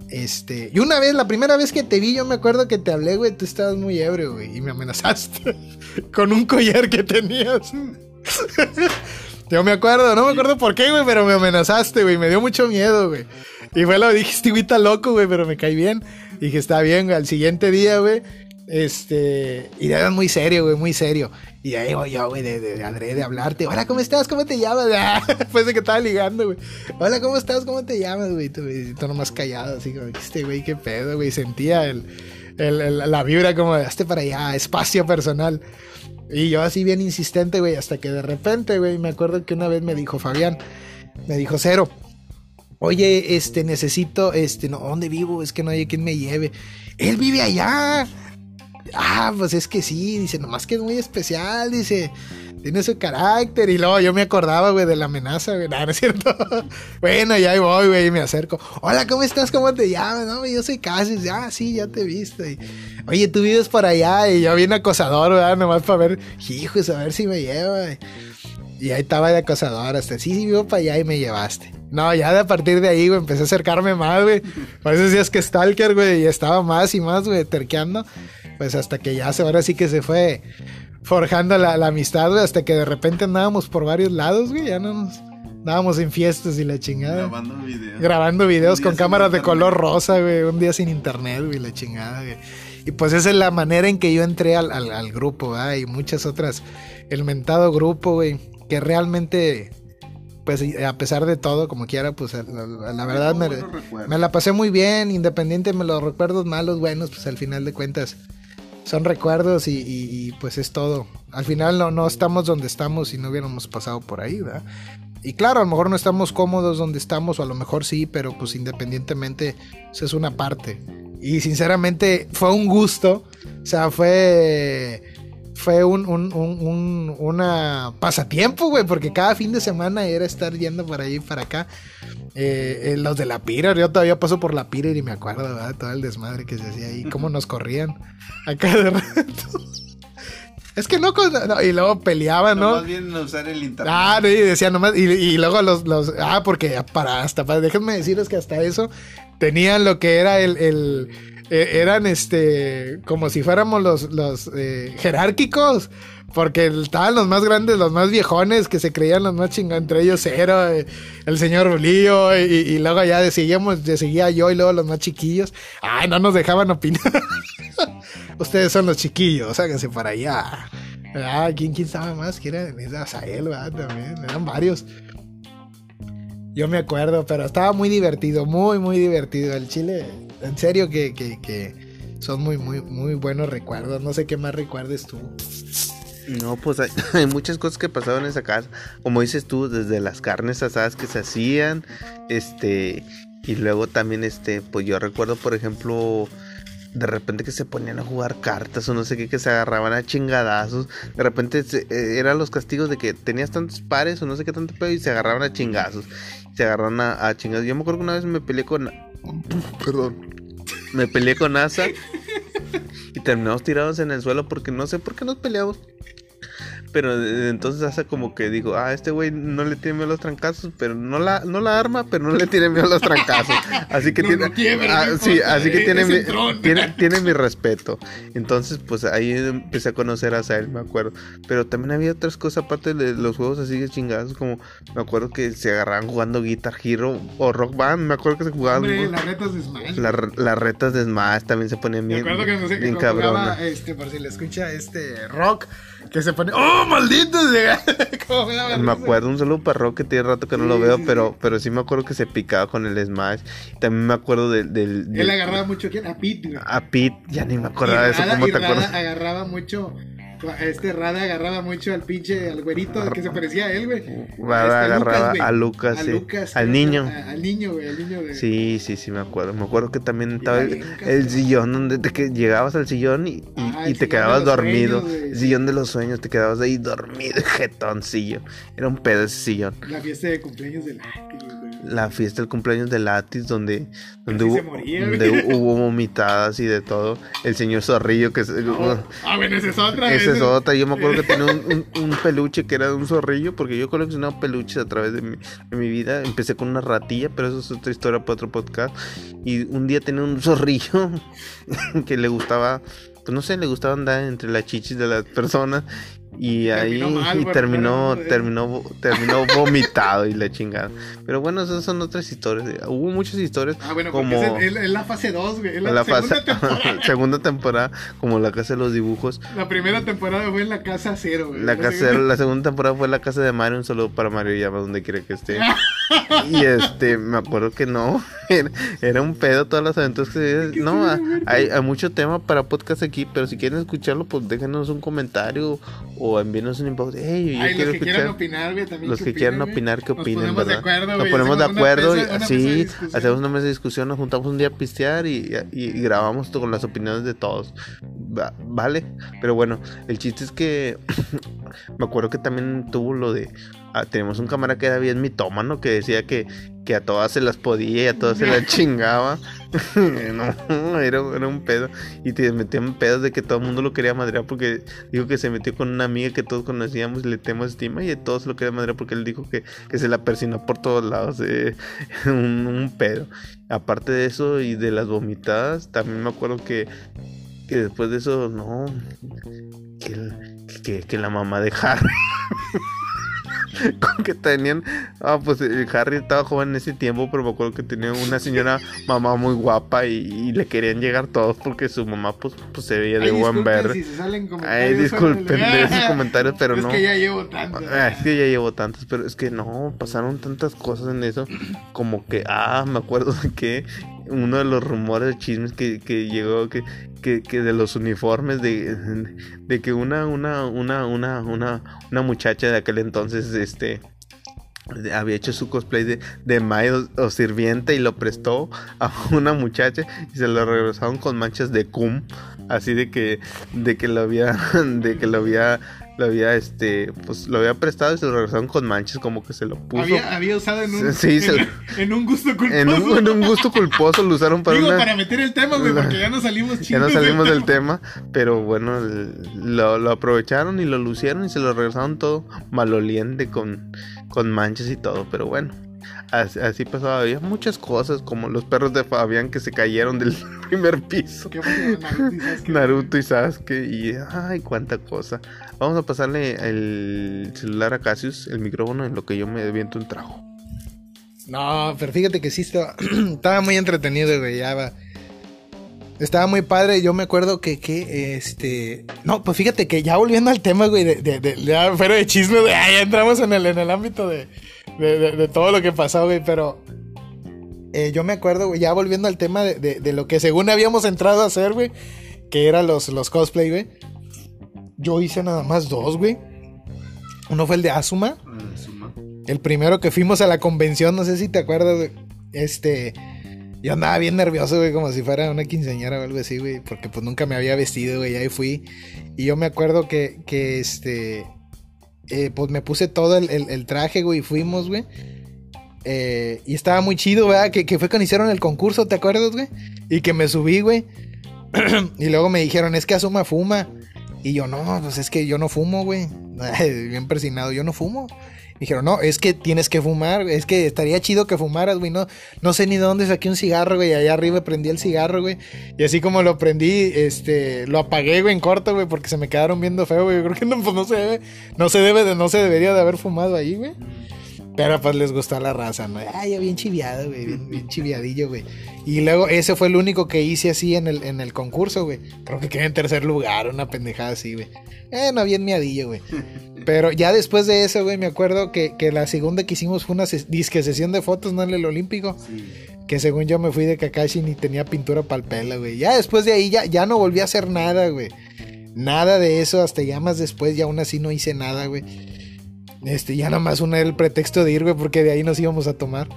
Este, y una vez, la primera vez que te vi, yo me acuerdo que te hablé, güey, tú estabas muy ebrio, güey, y me amenazaste con un collar que tenías. Yo me acuerdo, no me acuerdo por qué, güey, pero me amenazaste, güey. Me dio mucho miedo, güey. Y fue lo dijiste, este loco, güey, pero me caí bien. dije, está bien, güey. Al siguiente día, güey, este. Y era muy serio, güey, muy serio. Y ahí voy yo, güey, de, de, de hablarte. Hola, ¿cómo estás? ¿Cómo te llamas? Después de que estaba ligando, güey. Hola, ¿cómo estás? ¿Cómo te llamas, güey? Tú, tú nomás callado, así como, este güey, qué pedo, güey. Sentía el, el, la vibra como de, hazte para allá, espacio personal. Y yo así bien insistente, güey, hasta que de repente, güey, me acuerdo que una vez me dijo Fabián, me dijo Cero, oye, este, necesito, este, no, ¿dónde vivo? Es que no hay quien me lleve. Él vive allá. Ah, pues es que sí, dice, nomás que es muy especial, dice, tiene su carácter. Y luego yo me acordaba, güey, de la amenaza, güey, no, no es cierto. bueno, ya ahí voy, güey, y me acerco. Hola, ¿cómo estás? ¿Cómo te llamas? No, yo soy Casis. Ah, sí, ya te he visto. Oye, tú vives por allá. Y yo bien acosador, ¿verdad? Nomás para ver, hijos, a ver si me lleva. Y ahí estaba de acosador hasta, sí, sí, vivo para allá y me llevaste. No, ya de a partir de ahí, güey, empecé a acercarme más, güey. Por esos días que Stalker, güey, y estaba más y más, güey, terqueando. Pues hasta que ya, ahora sí que se fue forjando la, amistad, güey, hasta que de repente andábamos por varios lados, güey, ya no nos andábamos en fiestas y la chingada. Grabando videos. Grabando videos con cámaras de color rosa, güey, un día sin internet, güey, la chingada, güey. Y pues esa es la manera en que yo entré al, al, grupo, ¿verdad? Y muchas otras, el mentado grupo, güey, que realmente pues a pesar de todo, como quiera, pues la, verdad me, me, la pasé muy bien, independiente de los recuerdos malos, buenos, pues al final de cuentas son recuerdos y, pues es todo. Al final no, no estamos donde estamos si no hubiéramos pasado por ahí, ¿verdad? Y claro, a lo mejor no estamos cómodos donde estamos, o a lo mejor sí, pero pues independientemente, eso es una parte. Y sinceramente fue un gusto, o sea, fue fue un, un, un, una pasatiempo, güey, porque cada fin de semana era estar yendo para allí y para acá. Eh, eh, los de la Pira, yo todavía paso por la Pira y me acuerdo, ¿verdad? Todo el desmadre que se hacía ahí, cómo nos corrían acá de rato. Es que no, y luego peleaban, ¿no? Más bien usar el internet. Ah, y decía nomás, y, luego los, los, ah, porque para, hasta, para, déjenme decirles que hasta eso tenían lo que era el eh, eran este como si fuéramos los, los eh, jerárquicos. Porque estaban los más grandes, los más viejones, que se creían los más chingados, entre ellos Cero, eh, el señor Julio, y, luego ya decidíamos, seguía yo y luego los más chiquillos. Ay, no nos dejaban opinar. Ustedes son los chiquillos, háganse para allá. Ah, ¿quién, quién sabe más? ¿Quién era? Era Sael, También, eran varios. Yo me acuerdo, pero estaba muy divertido, muy, muy divertido. El Chile en serio que, son muy, muy, muy buenos recuerdos. No sé qué más recuerdes tú. No, pues hay, muchas cosas que pasaban en esa casa. Como dices tú, desde las carnes asadas que se hacían, este, y luego también, este, pues yo recuerdo, por ejemplo, de repente que se ponían a jugar cartas o no sé qué, que se agarraban a chingadazos. De repente eh, eran los castigos de que tenías tantos pares o no sé qué tanto pedo y se agarraban a chingazos. Se agarraron a, a chingados. Yo me acuerdo que una vez me peleé con Perdón. Me peleé con Asa. Y terminamos tirados en el suelo porque no sé por qué nos peleamos. Pero entonces hace como que digo, ah, este güey no le tiene miedo a los trancazos, pero no la, no la arma, pero no le tiene miedo a los trancazos. Así que tiene, ah, sí, así que tiene mi, tiene, mi respeto. Entonces, pues ahí empecé a conocer a Sael, me acuerdo. Pero también había otras cosas aparte de los juegos así de chingados, como me acuerdo que se agarraban jugando Guitar Hero o Rock Band, me acuerdo que se jugaban. las retas de Smash. las retas de Smash también se ponían bien. Me acuerdo que no sé bien jugaba, este, por si le escucha este rock que se pone, ¡oh, maldito! me, acuerdo un saludo para Rock que tiene rato que no lo veo, pero, pero sí me acuerdo que se picaba con el Smash. También me acuerdo del. del, Él agarraba mucho, ¿quién? A Pete, A Pete, ya ni me acordaba de eso, ¿cómo te acuerdas? agarraba mucho Este Rada agarraba mucho al pinche, al güerito que se parecía a él, güey. Rada este, agarraba a Lucas, sí. al niño. al niño, güey, al niño de... Sí, sí, sí, me acuerdo. Me acuerdo que también estaba el, sillón donde te, que llegabas al sillón y, y, te quedabas dormido. el sillón de los sueños, te quedabas ahí dormido, jetoncillo. Era un pedo ese sillón. La fiesta de cumpleaños de Latis, La fiesta del cumpleaños de Latis, donde, donde, hubo, donde hubo vomitadas y de todo. El señor Zorrillo que... ah, bueno, es otra. Esa es otra. Yo me acuerdo que tenía un, un, peluche que era de un zorrillo, porque yo coleccionaba peluches a través de mi, de mi vida. Empecé con una ratilla, pero eso es otra historia para otro podcast. Y un día tenía un zorrillo que le gustaba pues no sé, le gustaba andar entre las chichis de las personas y ahí terminó, terminó, terminó, vomitado y le chingada. Pero bueno, esas son otras historias. Hubo muchas historias. Ah, bueno, como es, la fase 2, güey. La, segunda, temporada. segunda temporada, como la casa de los dibujos. La primera temporada fue en la casa cero, güey. La, casa, la segunda temporada fue en la casa de Mario. Un saludo para Mario Llama, donde quiera que esté. y este, me acuerdo que no. Era, un pedo todas las aventuras que No, hay, hay mucho tema para podcast aquí, pero si quieren escucharlo, pues déjenos un comentario o envíenos un inbox. Hey, yo Ay, quiero los que quieran opinar, güey, también. Los que, quieran opinar, que opinen, nos ¿verdad? De acuerdo, nos ponemos de acuerdo, y, sí, hacemos una mesa de discusión, nos juntamos un día a pistear y, y, grabamos con las opiniones de todos. vale, pero bueno, el chiste es que me acuerdo que también tuvo lo de Ah, tenemos un cámara que era bien mitómano que decía que, que a todas se las podía y a todas se las chingaba. no, era, un pedo. Y te metían pedos de que todo el mundo lo quería madrear porque dijo que se metió con una amiga que todos conocíamos y le tenemos estima y a todos lo quería madrear porque él dijo que, se la persinó por todos lados. Eh, un, pedo. Aparte de eso y de las vomitadas, también me acuerdo que, que después de eso, no, que, que, que la mamá de Harry. con que tenían. Ah, pues eh, Harry estaba joven en ese tiempo, pero me acuerdo que tenía una señora mamá muy guapa y, le querían llegar todos porque su mamá, pues, pues se veía de buen ver. Ay, disculpen de esos comentarios, pero no. Es que ya llevo tantos. Ah, es que ya llevo tantos, pero es que no, pasaron tantas cosas en eso. Como que, ah, me acuerdo de que uno de los rumores, chismes que, que llegó, que, que, que, de los uniformes, de, de que una, una, una, una, una, una muchacha de aquel entonces, este, había hecho su cosplay de, de o, sirvienta y lo prestó a una muchacha y se lo regresaron con manchas de cum así de que de que lo había de que lo había lo había este pues lo había prestado y se lo regresaron con manchas como que se lo puso había, usado en un, en, un gusto culposo en un, gusto culposo lo usaron para Digo, para meter el tema güey porque ya no salimos ya no salimos del tema pero bueno lo, lo aprovecharon y lo lucieron y se lo regresaron todo maloliente con con manchas y todo pero bueno Así, pasaba, había muchas cosas como los perros de Fabián que se cayeron del primer piso. Naruto y Sasuke y ay, cuánta cosa. Vamos a pasarle el celular a Cassius, el micrófono, en lo que yo me deviento un trago. No, pero fíjate que sí estaba, estaba muy entretenido, güey, Estaba muy padre, yo me acuerdo que, que, este... No, pues fíjate que ya volviendo al tema, güey, de, de, de, de chisme, de, ya entramos en el, en el ámbito de, de, todo lo que pasó, güey, pero... Eh, yo me acuerdo, güey, ya volviendo al tema de, lo que según habíamos entrado a hacer, güey, que eran los, los cosplay, güey. Yo hice nada más dos, güey. Uno fue el de Asuma. El primero que fuimos a la convención, no sé si te acuerdas, güey. Este... Yo andaba bien nervioso, güey, como si fuera una quinceañera o algo así, güey, porque pues nunca me había vestido, güey, ahí fui. Y yo me acuerdo que, que este, eh, pues me puse todo el, traje, güey, y fuimos, güey. Eh, y estaba muy chido, ¿verdad? Que, que, fue cuando hicieron el concurso, ¿te acuerdas, güey? Y que me subí, güey. y luego me dijeron, es que Asuma fuma. Y yo, no, pues es que yo no fumo, güey. Bien persinado, yo no fumo dijeron, no, es que tienes que fumar, es que estaría chido que fumaras, güey. No, no sé ni de dónde saqué un cigarro, güey. Allá arriba prendí el cigarro, güey. Y así como lo prendí, este, lo apagué, güey, en corto, güey, porque se me quedaron viendo feo, güey. Yo creo que no, pues no se debe, no se debe de, no se debería de haber fumado ahí, güey. Pero pues les gustó la raza, ¿no? Ay, bien chiviado, güey, bien, chiviadillo, güey. Y luego ese fue el único que hice así en el, en el concurso, güey. Creo que quedé en tercer lugar, una pendejada así, güey. Eh, no, bien miadillo, güey. Pero ya después de eso, güey, me acuerdo que, la segunda que hicimos fue una disque sesión de fotos, ¿no? En el Olímpico. Que según yo me fui de Kakashi ni tenía pintura para el pelo, güey. Ya después de ahí ya, ya no volví a hacer nada, güey. Nada de eso, hasta ya más después, ya aún así no hice nada, güey. Este, ya nomás uno era el pretexto de ir, güey, porque de ahí nos íbamos a tomar.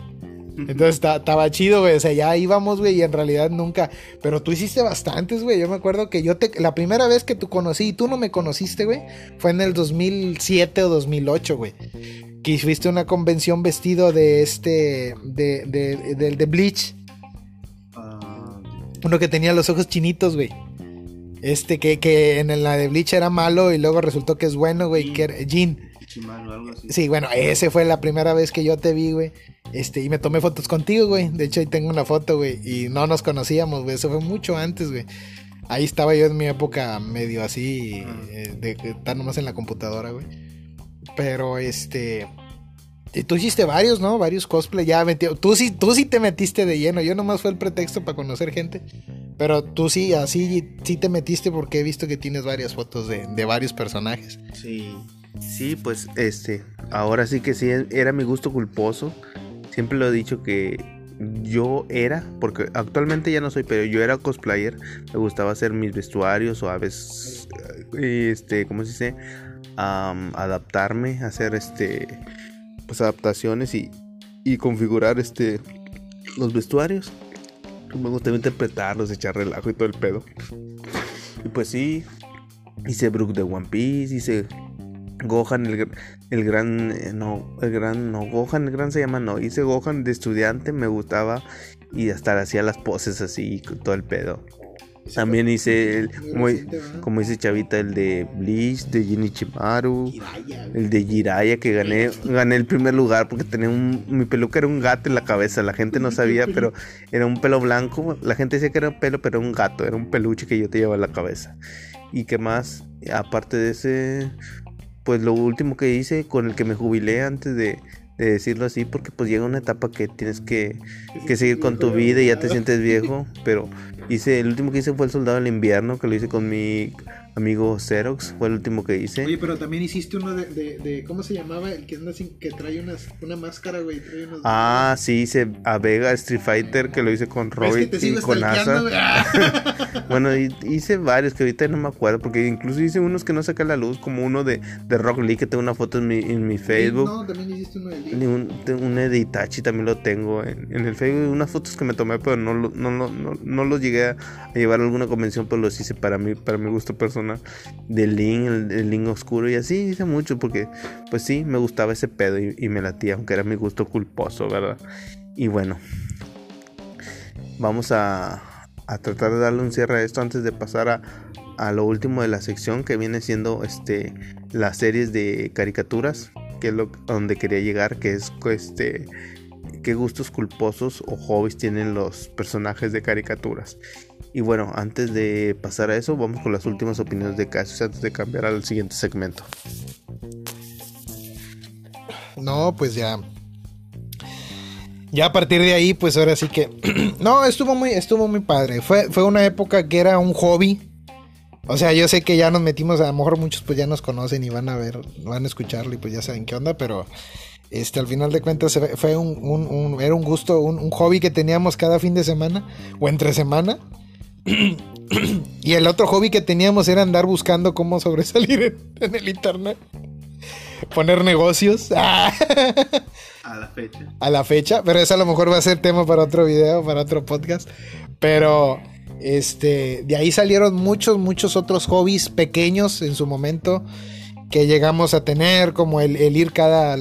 Entonces estaba chido, güey. O sea, ya íbamos, güey, y en realidad nunca. Pero tú hiciste bastantes, güey. Yo me acuerdo que yo te. La primera vez que tú conocí y tú no me conociste, güey, fue en el 2007 o 2008, güey. Que fuiste una convención vestido de este. de, de, de, de Bleach. Ah, Uno que tenía los ojos chinitos, güey. Este que, que en la de Bleach era malo y luego resultó que es bueno, güey. Que era Sí, bueno, ese fue la primera vez que yo te vi, güey. Este, y me tomé fotos contigo, güey. De hecho, ahí tengo una foto, güey. Y no nos conocíamos, güey. Eso fue mucho antes, güey. Ahí estaba yo en mi época medio así, eh, de, estar nomás en la computadora, güey. Pero este. Y tú hiciste varios, ¿no? Varios cosplay ya metido. Tú sí, tú sí te metiste de lleno. Yo nomás fue el pretexto para conocer gente. Pero tú sí, así sí te metiste porque he visto que tienes varias fotos de, de varios personajes. Sí. Sí, pues este, ahora sí que sí, era mi gusto culposo. Siempre lo he dicho que yo era, porque actualmente ya no soy, pero yo era cosplayer. Me gustaba hacer mis vestuarios o a veces, este, ¿cómo se dice? adaptarme, hacer este, pues adaptaciones y, y configurar este, los vestuarios. Me gustaba interpretarlos, echar relajo y todo el pedo. Y pues sí, hice Brook de One Piece, hice Gohan, el, el gran, eh, no, el gran, no, Gohan, el gran se llama, no, hice Gohan de estudiante, me gustaba y hasta hacía las poses así, todo el pedo. También hice, el, como, dice Chavita, el de Bleach, de Jinichimaru, el de Jiraya, que gané, gané el primer lugar porque tenía un, mi peluca era un gato en la cabeza, la gente no sabía, pero era un pelo blanco, la gente decía que era un pelo, pero era un gato, era un peluche que yo te llevaba en la cabeza. Y qué más, aparte de ese, pues lo último que hice con el que me jubilé antes de, de decirlo así, porque pues llega una etapa que tienes que, que seguir con tu vida y ya te sientes viejo, pero hice, el último que hice fue el Soldado del Invierno, que lo hice con mi amigo Xerox, fue el último que hice. Oye, pero también hiciste uno de, de, ¿cómo se llamaba? El que anda sin, que trae una máscara, güey. ah, sí, hice a Vega Street Fighter, que lo hice con Robin y con Asa. bueno, hice varios que ahorita no me acuerdo, porque incluso hice unos que no saqué la luz, como uno de, de Rock Lee, que tengo una foto en mi, en mi Facebook. no, también hiciste uno de un, un de Itachi también lo tengo en, en, el Facebook, unas fotos que me tomé, pero no, no, no, no, no los llegué a, llevar a alguna convención, pero los hice para mí, para mi gusto personal del Link, el, Link oscuro y así hice mucho porque pues sí, me gustaba ese pedo y, me latía, aunque era mi gusto culposo, ¿verdad? Y bueno, vamos a, a tratar de darle un cierre a esto antes de pasar a, a lo último de la sección que viene siendo este las series de caricaturas que es lo donde quería llegar que es este qué gustos culposos o hobbies tienen los personajes de caricaturas y bueno, antes de pasar a eso, vamos con las últimas opiniones de Cassius antes de cambiar al siguiente segmento. No, pues ya. Ya a partir de ahí, pues ahora sí que. no, estuvo muy, estuvo muy padre. Fue, fue una época que era un hobby. O sea, yo sé que ya nos metimos, a lo mejor muchos pues ya nos conocen y van a ver, van a escucharlo y pues ya saben qué onda, pero este, al final de cuentas fue un, era un gusto, un, un, hobby que teníamos cada fin de semana o entre semana. y el otro hobby que teníamos era andar buscando cómo sobresalir en, el internet. Poner negocios. a la fecha. A la fecha. Pero eso a lo mejor va a ser tema para otro video, para otro podcast. Pero este, de ahí salieron muchos, muchos otros hobbies pequeños en su momento que llegamos a tener, como el, ir cada,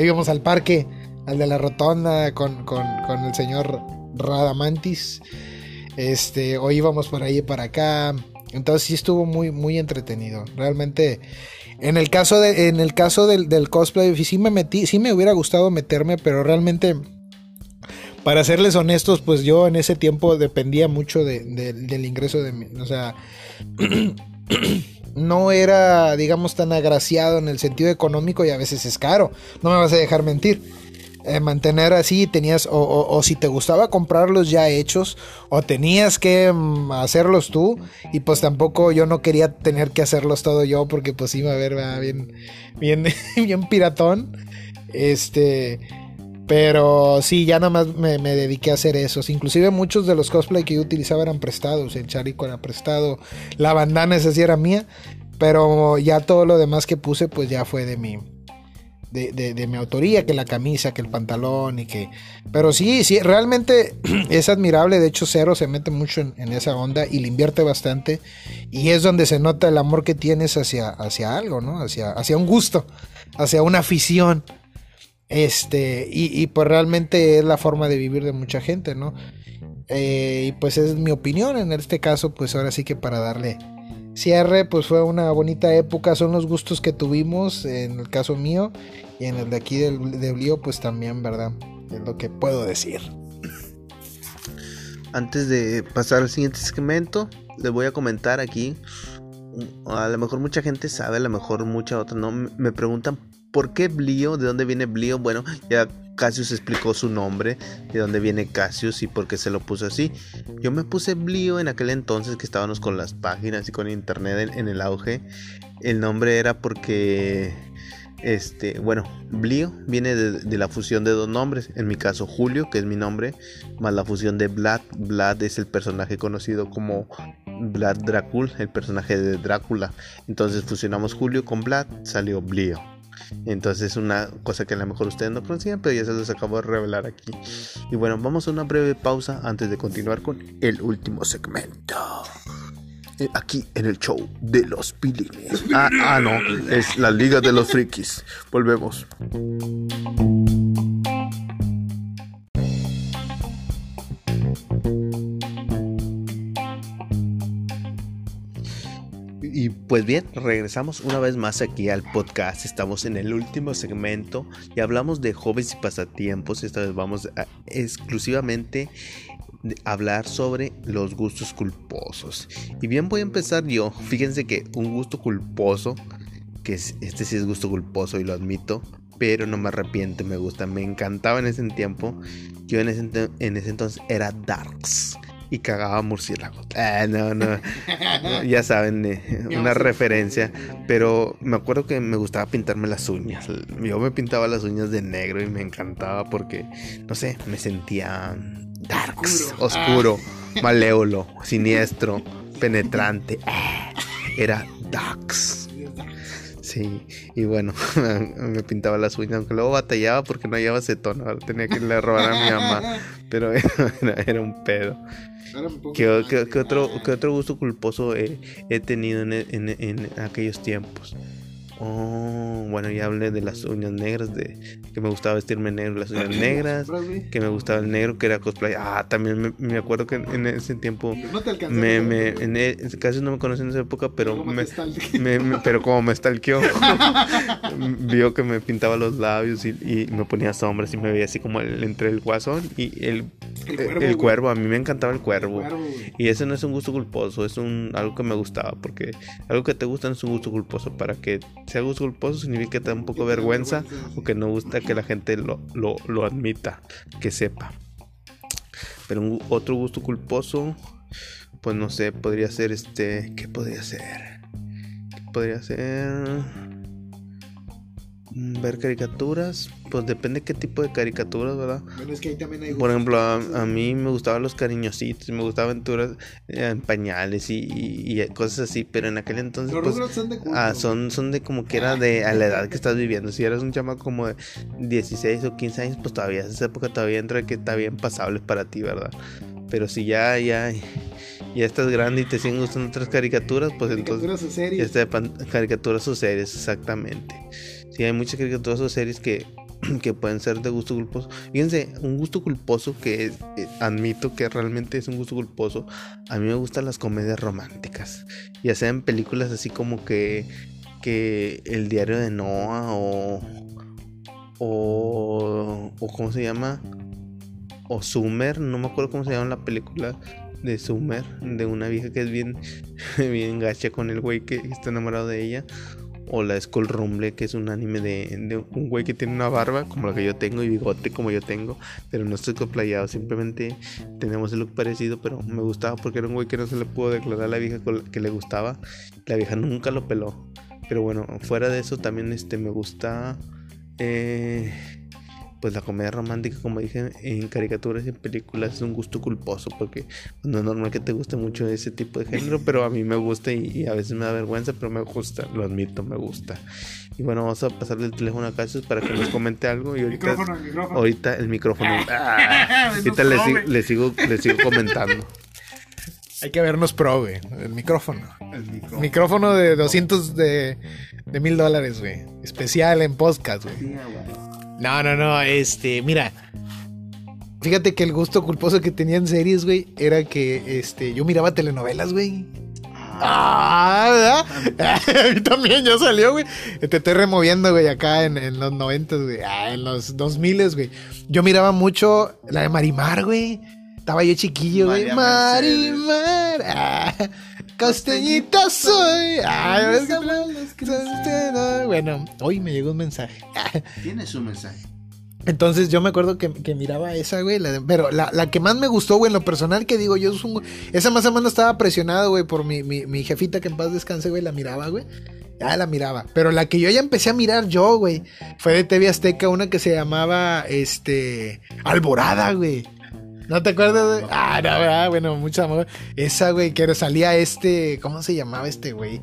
íbamos al parque, al de la rotonda con, con, con el señor Radamantis este, o íbamos por ahí para acá. Entonces sí estuvo muy, muy entretenido. Realmente, en el caso, de, en el caso del, cosplay, sí me metí, sí me hubiera gustado meterme, pero realmente, para serles honestos, pues yo en ese tiempo dependía mucho del ingreso de mi, o sea, no era, digamos, tan agraciado en el sentido económico y a veces es caro. No me vas a dejar mentir. Eh, mantener así, tenías, o, si te gustaba comprarlos ya hechos, o tenías que mm, hacerlos tú, y pues tampoco yo no quería tener que hacerlos todo yo, porque pues iba a ver bien, bien, bien piratón. Este, Pero sí, ya nada más me, dediqué a hacer eso. Inclusive muchos de los cosplay que yo utilizaba eran prestados. El charico era prestado. La bandana esa sí era mía. Pero ya todo lo demás que puse pues ya fue de mi, de, mi autoría, que la camisa, que el pantalón y que... Pero sí, sí, realmente es admirable, de hecho Cero se mete mucho en, esa onda y le invierte bastante y es donde se nota el amor que tienes hacia, hacia algo, ¿no? Hacia, hacia un gusto, hacia una afición. Este, y, pues realmente es la forma de vivir de mucha gente, ¿no? Eh, y pues es mi opinión en este caso, pues ahora sí que para darle cierre, pues fue una bonita época, son los gustos que tuvimos, en el caso mío, y en el de aquí de Blío, pues también, ¿verdad? Es lo que puedo decir. Antes de pasar al siguiente segmento, les voy a comentar aquí. A lo mejor mucha gente sabe, a lo mejor mucha otra no. Me preguntan por qué Blío, de dónde viene Blío. Bueno, ya Cassius explicó su nombre, de dónde viene Cassius y por qué se lo puso así. Yo me puse Blío en aquel entonces que estábamos con las páginas y con internet en el auge. El nombre era porque este, bueno, Blio viene de, la fusión de dos nombres. En mi caso, Julio, que es mi nombre, más la fusión de Vlad. Vlad es el personaje conocido como Vlad Dracul, el personaje de Drácula. Entonces fusionamos Julio con Vlad, salió Blio. Entonces es una cosa que a lo mejor ustedes no conocían, pero ya se los acabo de revelar aquí. Y bueno, vamos a una breve pausa antes de continuar con el último segmento. Eh, aquí en el show de los pilines. Ah, ah, no, es la Liga de los Frikis. Volvemos. Pues bien, regresamos una vez más aquí al podcast. Estamos en el último segmento y hablamos de jóvenes y pasatiempos. Esta vez vamos a exclusivamente hablar sobre los gustos culposos. Y bien voy a empezar yo. Fíjense que un gusto culposo, que este sí es gusto culposo y lo admito, pero no me arrepiento, me gusta, me encantaba en ese tiempo. Yo en ese, en ese entonces era Darks y cagaba murciélagos. Ah, no, no, ya saben, eh, una referencia. Pero me acuerdo que me gustaba pintarme las uñas. Yo me pintaba las uñas de negro y me encantaba porque, no sé, me sentía darks, oscuro, maléolo, siniestro, penetrante. Era Darks. Sí, y bueno, me pintaba las uñas, aunque luego batallaba porque no hallaba acetona, tenía que a robar a mi mamá, pero era, un pedo. ¿Qué, otro, otro gusto culposo he, tenido en aquellos tiempos? Oh, bueno, ya hablé de las uñas negras, de que me gustaba vestirme negro, las uñas negras, que me gustaba el negro, que era cosplay. Ah, también me, acuerdo que en, ese tiempo me, me en e, casi no me conocí en esa época, pero me, pero como me stalkeó, vio que me pintaba los labios y, me ponía sombras y me veía así como entre el guasón y el, el cuervo. A mí me encantaba el cuervo. Y ese no es un gusto culposo, es un algo que me gustaba, porque algo que te gusta no es un gusto culposo para que gusto culposo significa que te da un poco vergüenza o que no gusta que la gente lo, lo, admita, que sepa. Pero un, otro gusto culposo, pues no sé, podría ser este, ¿qué podría ser? podría ser? Ver caricaturas, pues depende qué tipo de caricaturas, ¿verdad? Por ejemplo, a, mí me gustaban los cariñositos, me gustaban aventuras eh, en pañales y, cosas así, pero en aquel entonces pues, son de, ah, son, son de como que era de a la edad que estás viviendo. Si eres un chamaco como de 16 o 15 años, pues todavía esa época todavía entra que está bien pasable para ti, ¿verdad? Pero si ya, ya, ya estás grande y te siguen gustando otras caricaturas, pues entonces... Caricaturas o series. caricaturas o series, exactamente. Sí, hay muchas o series que, que pueden ser de gusto culposo. Fíjense, un gusto culposo que eh, admito que realmente es un gusto culposo. A mí me gustan las comedias románticas. Ya sean películas así como que, que El diario de Noah o, o, o ¿cómo se llama? O Summer, no me acuerdo cómo se llama la película de Summer, de una vieja que es bien, bien gacha con el güey que está enamorado de ella o la Skull Rumble, que es un anime de, un güey que tiene una barba como la que yo tengo y bigote como yo tengo, pero no estoy coplayado, simplemente tenemos el look parecido, pero me gustaba porque era un güey que no se le pudo declarar a la vieja que le gustaba, la vieja nunca lo peló. Pero bueno, fuera de eso también este me gusta eh, pues la comedia romántica, como dije, en caricaturas y en películas es un gusto culposo porque no es normal que te guste mucho ese tipo de género, pero a mí me gusta y, a veces me da vergüenza, pero me gusta, lo admito, me gusta. Y bueno, vamos a pasarle el teléfono a Cassius para que nos comente algo y ahorita, micrófono, el micrófono. ahorita el micrófono. Ah, ahorita le, le, sigo, le sigo comentando. Hay que vernos pro, güey. El micrófono. El micrófono. de 200 de, de mil dólares, güey. Especial en podcast, güey. No, no, no. Este, mira. Fíjate que el gusto culposo que tenía en series, güey, era que este, yo miraba telenovelas, güey. Ah, A mí también ya salió, güey. Te estoy removiendo, güey, acá en, los 90, güey. Ah, en los 2000, güey. Yo miraba mucho la de Marimar, güey. Estaba yo chiquillo, güey. Marimar. Ah, costeñita soy. Ah, bueno, hoy me llegó un mensaje. Tiene su mensaje. Entonces yo me acuerdo que, miraba esa, güey. pero la, que más me gustó, güey, en lo personal, que digo, yo es un, esa más o menos estaba presionada, güey, por mi, mi, jefita que en paz descanse, güey, la miraba, güey. Ya la miraba. Pero la que yo ya empecé a mirar yo, güey, fue de TV Azteca, una que se llamaba, este, Alborada, güey. ¿No te acuerdas? De... Ah, no, ¿verdad? bueno, mucha amor. Esa, güey, que salía este. ¿Cómo se llamaba este, güey?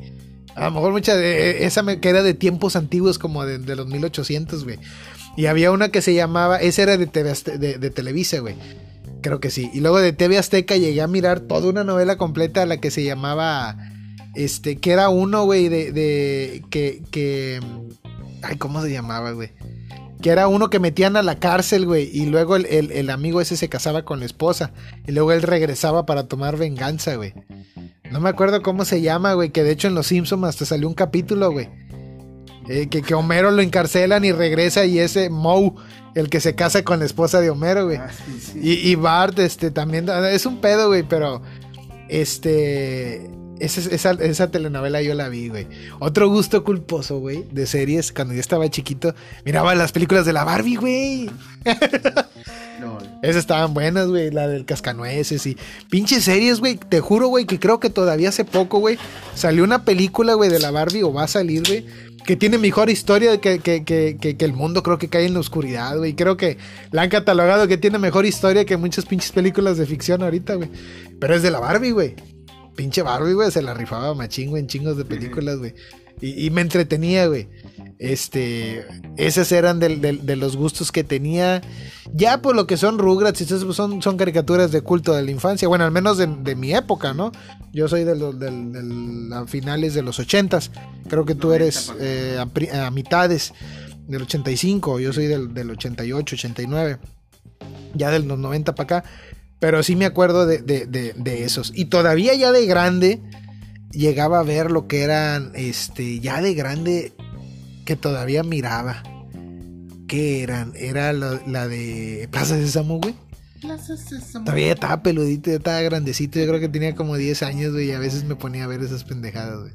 A lo mejor mucha de. Esa que era de tiempos antiguos, como de, los 1800, güey. Y había una que se llamaba. Esa era de, de, Televisa, güey. Creo que sí. Y luego de TV Azteca llegué a mirar toda una novela completa, la que se llamaba. Este, que era uno, güey, de. de que, que. Ay, ¿cómo se llamaba, güey? Que era uno que metían a la cárcel, güey, y luego el, amigo ese se casaba con la esposa, y luego él regresaba para tomar venganza, güey. No me acuerdo cómo se llama, güey, que de hecho en Los Simpsons hasta salió un capítulo, güey. Eh, que, que, Homero lo encarcelan y regresa y ese Moe, el que se casa con la esposa de Homero, güey. Ah, y, y Bart, este, también, es un pedo, güey, pero, este esa, telenovela yo la vi, güey. Otro gusto culposo, güey, de series, cuando yo estaba chiquito, miraba las películas de la Barbie, güey. Esas estaban buenas, güey, la del cascanueces y pinches series, güey. Te juro, güey, que creo que todavía hace poco, güey, salió una película, güey, de la Barbie o va a salir, güey, que tiene mejor historia que, que, que, que, el mundo creo que cae en la oscuridad, güey. Creo que la han catalogado que tiene mejor historia que muchas pinches películas de ficción ahorita, güey. Pero es de la Barbie, güey pinche Barbie, güey, se la rifaba machingo en chingos de películas, güey. Y, me entretenía, güey. Este, esos eran de, los gustos que tenía. Ya por lo que son Rugrats, pues, son, son caricaturas de culto de la infancia. Bueno, al menos de, mi época, ¿no? Yo soy de los a finales de los ochentas. Creo que tú eres eh, a, mitades del 85. Yo soy del, del 88, 89. Ya del 90 para acá. Pero sí me acuerdo de, esos. Y todavía ya de grande llegaba a ver lo que eran, este, ya de grande que todavía miraba. ¿Qué eran? Era la, de Plaza Sésamo, güey. Plaza Sésamo. Todavía estaba peludito, ya estaba grandecito. Yo creo que tenía como 10 años, güey. Y a veces me ponía a ver esas pendejadas, güey.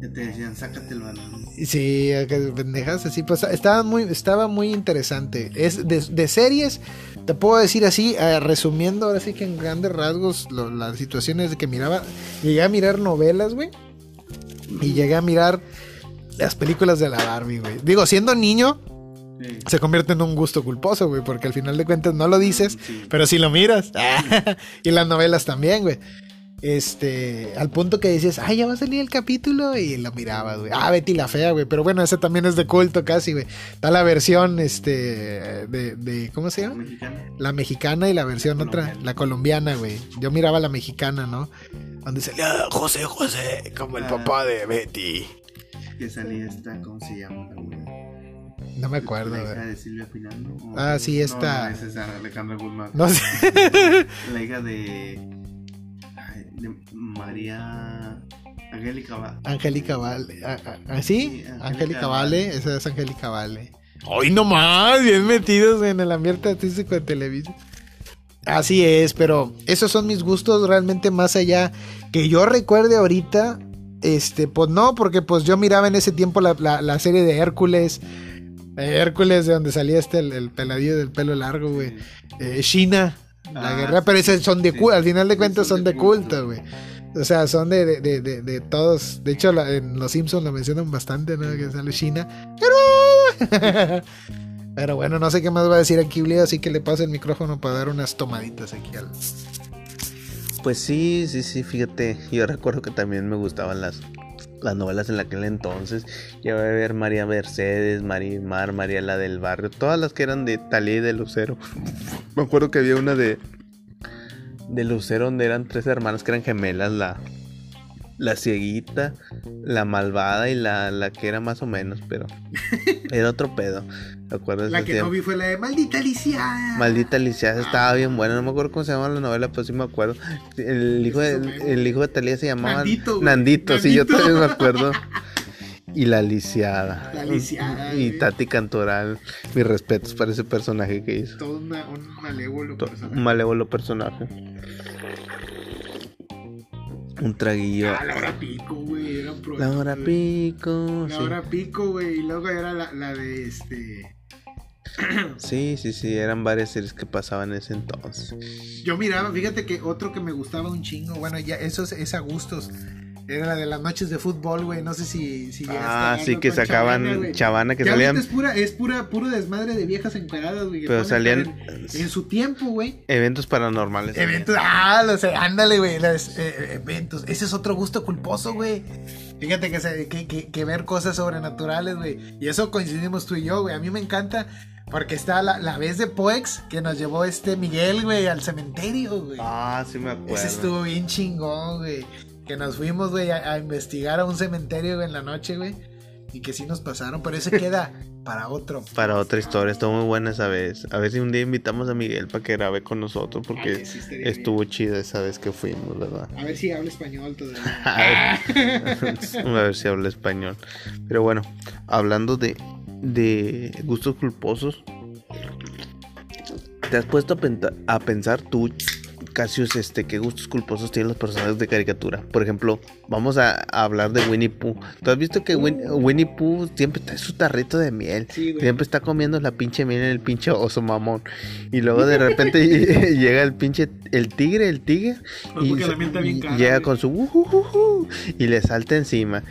Ya te decían, sácate el balón. Sí, pendejadas así. Estaba muy, estaba muy interesante. Es de, de series te puedo decir así, eh, resumiendo ahora sí que en grandes rasgos las situaciones de que miraba, llegué a mirar novelas, güey. Y llegué a mirar las películas de la Barbie, güey. Digo, siendo niño, se convierte en un gusto culposo, güey, porque al final de cuentas no lo dices, pero sí lo miras. y las novelas también, güey. Este, al punto que decías, ay, ya va a salir el capítulo y lo mirabas, güey. Ah, Betty la fea, güey. Pero bueno, ese también es de culto casi, güey. Está la versión, este, de, de ¿cómo se llama? La mexicana y la versión otra, la colombiana, güey. Yo miraba la mexicana, ¿no? Donde salía José José, como el ah. papá de Betty. Que salía esta, ¿cómo se llama? No me acuerdo. La hija de Silvia Pinal, Ah, sí, esta. No, no, es Alejandra Guzmán. No sé. La hija de María Angélica Vale. Angélica Vale. ¿Ah, sí? Angélica Vale. Esa es Angélica Vale. Hoy nomás, bien metidos en el ambiente artístico de televisión. Así es, pero esos son mis gustos realmente más allá que yo recuerde ahorita. Este, pues no, porque pues yo miraba en ese tiempo la, serie de Hércules. Hércules, de donde salía este el, peladillo del pelo largo, güey. Eh, China. La ah, guerra, pero esos son de al final de cuentas son, de culto, güey. O sea, son de, de, de, de, todos. De hecho, en Los Simpsons lo mencionan bastante, ¿no? Que sale China. Pero bueno, no sé qué más va a decir aquí, Uli, así que le paso el micrófono para dar unas tomaditas aquí al. Pues sí, sí, sí, fíjate. Yo recuerdo que también me gustaban las, las novelas en aquel entonces. Llegué a ver María Mercedes, María Mar, María la del Barrio, todas las que eran de Talía y de Lucero. me acuerdo que había una de. De Lucero donde eran tres hermanas que eran gemelas, la, la cieguita, la malvada y la, la que era más o menos, pero era otro pedo. ¿Te acuerdas? La que no vi fue la de Maldita Alicia. Maldita Alicia estaba bien buena, no me acuerdo cómo se llama la novela, pero sí me acuerdo. El hijo de, el hijo de Talía se llamaba Nandito, Nandito, sí, yo todavía me acuerdo. Y la lisiada. La lisiada. Y Tati Cantoral. Mis respetos para ese personaje que hizo. Todo una, un malévolo personaje. Un malévolo personaje. Un traguillo. Ah, la hora pico, güey. Era un La programa, hora güey. pico. La sí. hora pico, güey. Y luego era la, la de este. Sí, sí, sí, eran varias series que pasaban en ese entonces. Yo miraba, fíjate que otro que me gustaba un chingo, bueno, ya eso es, es a gustos. Era la de las noches de fútbol, güey. No sé si, si llegaste Ah, sí, que sacaban Chavana. Chavana, que salían es pura, es pura, puro desmadre de viejas encueradas, güey. Pero salían- En, en su tiempo, güey. eventos paranormales. Eventos, ah, lo sé, ándale, güey. los, eh, eventos. Ese es otro gusto culposo, güey. Fíjate que, que, que- que ver cosas sobrenaturales, güey. Y eso coincidimos tú y yo, güey. A mí me encanta porque está la, la vez de Poex que nos llevó este Miguel, güey, al cementerio, güey. Ah, sí me acuerdo. Ese estuvo bien chingón, güey. Que nos fuimos, güey, a, a investigar a un cementerio güey, en la noche, güey. Y que sí nos pasaron, pero ese queda para otro. Para otra historia, estuvo muy buena esa vez. A ver si un día invitamos a Miguel para que grabe con nosotros, porque sí, estuvo chida esa vez que fuimos, ¿verdad? A ver si habla español todavía. A ver, a ver si habla español. Pero bueno, hablando de, de gustos culposos, ¿te has puesto a, pensar tú, Casius, este, qué gustos culposos tienen los personajes de caricatura? Por ejemplo, vamos a, a hablar de Winnie Pooh. ¿Tú has visto que Win- Winnie Pooh siempre está en su tarrito de miel? Sí. Siempre está comiendo la pinche miel en el pinche oso mamón. Y luego de repente llega el pinche, el tigre, el tigre. No, bien y cara, llega con su "Ujujuju", y le salta encima.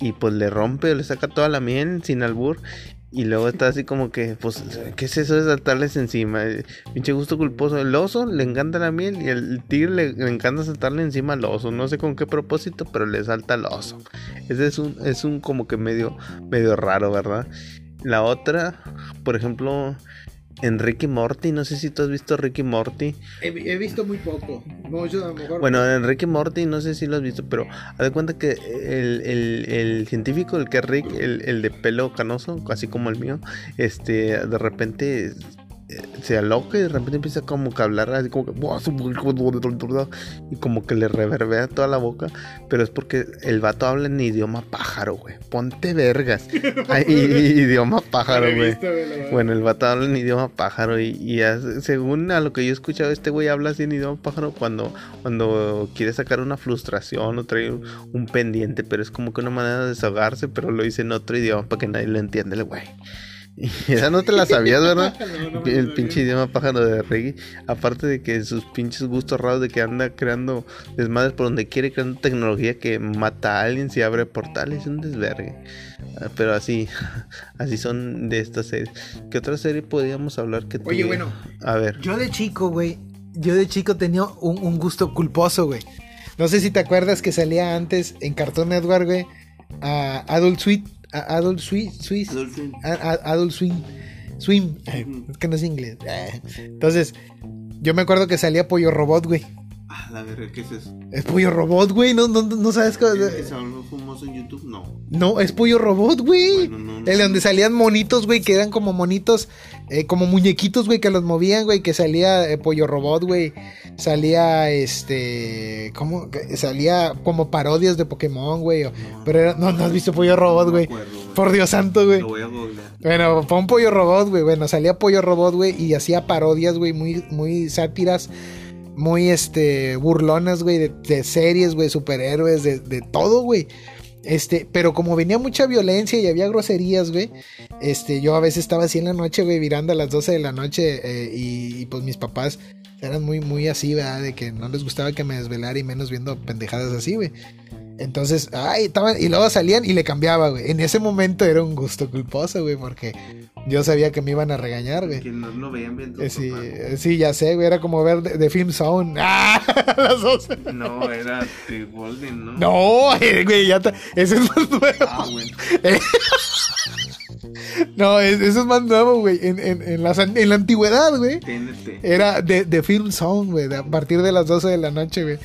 Y pues le rompe le saca toda la miel sin albur. Y luego está así como que, pues, ¿qué es eso de saltarles encima? Eh, Pinche gusto culposo. El oso le encanta la miel y el tigre le, le encanta saltarle encima al oso. No sé con qué propósito, pero le salta al oso. Ese es un, es un como que medio, medio raro, ¿verdad? La otra, por ejemplo, en Ricky Morty. No sé si tú has visto Ricky Morty. He, he visto muy poco. No, yo a lo mejor. Bueno, en Rick y Morty, no sé si lo has visto, pero haz de cuenta que el, el- el científico, el que es Rick, el, el de pelo canoso, así como el mío, este, de repente se aloca y de repente empieza como que a hablar así como que y como que le reverbera toda la boca, pero es porque el vato habla en idioma pájaro, güey. Ponte vergas. Ay, idioma pájaro, güey. Bueno, el vato habla en idioma pájaro y, y hace- según a lo que yo he escuchado, este güey habla así en idioma pájaro cuando, cuando quiere sacar una frustración o trae un, un pendiente, pero es como que una manera de desahogarse, pero lo dice en otro idioma para que nadie lo entienda, el güey. Esa no te la sabías, ¿verdad? No, no el pinche idioma pájaro de Reggie. Aparte de que sus pinches gustos raros de que anda creando desmadres por donde quiere, creando tecnología que mata a alguien si abre portales, es un desvergue. Ah, Pero así, así son de estas series. ¿Qué otra serie podríamos hablar que Oye, bueno. A ver. Yo de chico, güey. Yo de chico tenía un, un gusto culposo, güey. No sé si te acuerdas que salía antes en Cartoon Network, güey. a Adult Sweet. Adult. Sweet Adult Swim. Adult Swim. Swim. Es que no es inglés. Ah. Entonces, yo me acuerdo que salía Pollo Robot, güey. Ah, la verga, ¿qué es eso? Es Pollo Robot, güey. No, no, no sabes cómo. ¿Es se volvió famoso en YouTube? No. No, es Pollo Robot, güey. Bueno, no, no. El donde salían monitos, güey, que eran como monitos, eh, como muñequitos, güey, que los movían, güey, que salía eh, Pollo Robot, güey. Salía, este, ¿cómo? Salía como parodias de Pokémon, güey. Pero era, no, no has visto Pollo Robot, güey. Por Dios santo, güey. Lo voy a googlear. Bueno, pon Pollo Robot, güey. Bueno, salía Pollo Robot, güey, y hacía parodias, güey, muy, muy sátiras, muy, este, burlonas, güey, de, series, güey, superhéroes, de, de todo, güey. Este, pero como venía mucha violencia y había groserías, güey, este, yo a veces estaba así en la noche, güey, virando a las 12 de la noche, eh, y, y, pues mis papás eran muy, muy así, ¿verdad? De que no les gustaba que me desvelara y menos viendo pendejadas así, güey. Entonces, ay, estaban, y luego salían y le cambiaba, güey. En ese momento era un gusto culposo, güey, porque yo sabía que me iban a regañar, güey. Que no lo veían bien. Eh, sí, eh, sí, ya sé, güey. Era como ver de, Film Zone. ¡Ah! Las dos. No, era de Golden, ¿no? No, eh, güey, ya está. Ese es más nuevo. Ah, bueno. no, ese es más nuevo, güey. En, en, en, la, en la antigüedad, güey. Era de, de Film Zone, güey. A partir de las 12 de la noche, güey.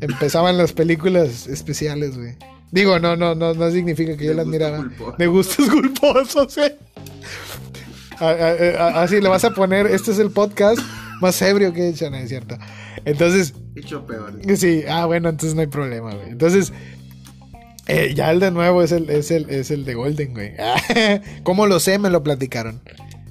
Empezaban las películas especiales, güey. Digo, no, no, no, no significa que yo las mirara. De gustos culposos, güey. Así le vas a poner, este es el podcast más ebrio que he hecho, no es cierto. Entonces. Hecho peor. Sí, ah, bueno, entonces no hay problema, güey. Entonces, eh, ya el de nuevo es el, es el, es el de Golden, güey. ¿Cómo lo sé? Me lo platicaron.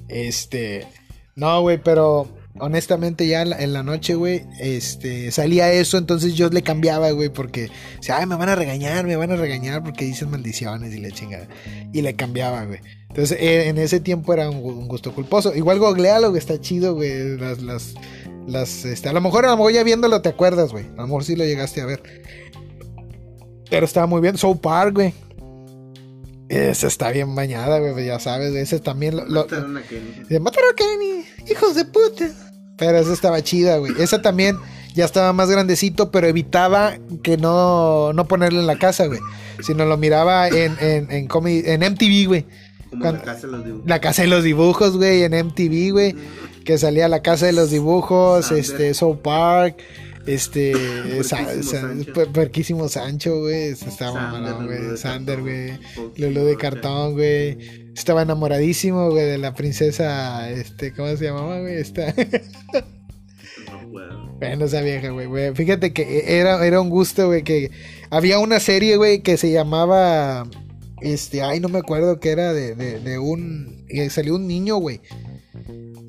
Este. No, güey, pero honestamente ya en la noche, güey, este, salía eso, entonces yo le cambiaba, güey, porque, o sea, ay, me van a regañar, me van a regañar porque dicen maldiciones y la chingada. Y le cambiaba, güey. Entonces, eh, en ese tiempo era un, gusto culposo. Igual googlealo, que está chido, güey. Las, las, las, este, a lo mejor, a lo mejor ya viéndolo te acuerdas, güey. A lo mejor sí lo llegaste a ver. Pero estaba muy bien. Soul Park, güey. Esa está bien bañada, güey, ya sabes. Ese también lo. Mataron a Kenny. Mataron a Kenny. Hijos de puta. Pero esa estaba chida, güey. Esa también ya estaba más grandecito, pero evitaba que no, no ponerle en la casa, güey. Sino lo miraba en, en, en, en MTV, güey la casa de los dibujos. La casa de los dibujos, güey, en MTV, güey. Que salía la casa de los dibujos, este, Soul Park, este, Perquísimo Sancho, güey. Estaba güey. Sander, güey. Lulu de cartón, güey. Estaba enamoradísimo, güey, de la princesa, este, ¿cómo se llamaba, güey? Esta. Bueno, esa vieja, güey. Fíjate que era, era un gusto, güey, que había una serie, güey, que se llamaba este, ay, no me acuerdo que era de, de, un. salió un niño, güey.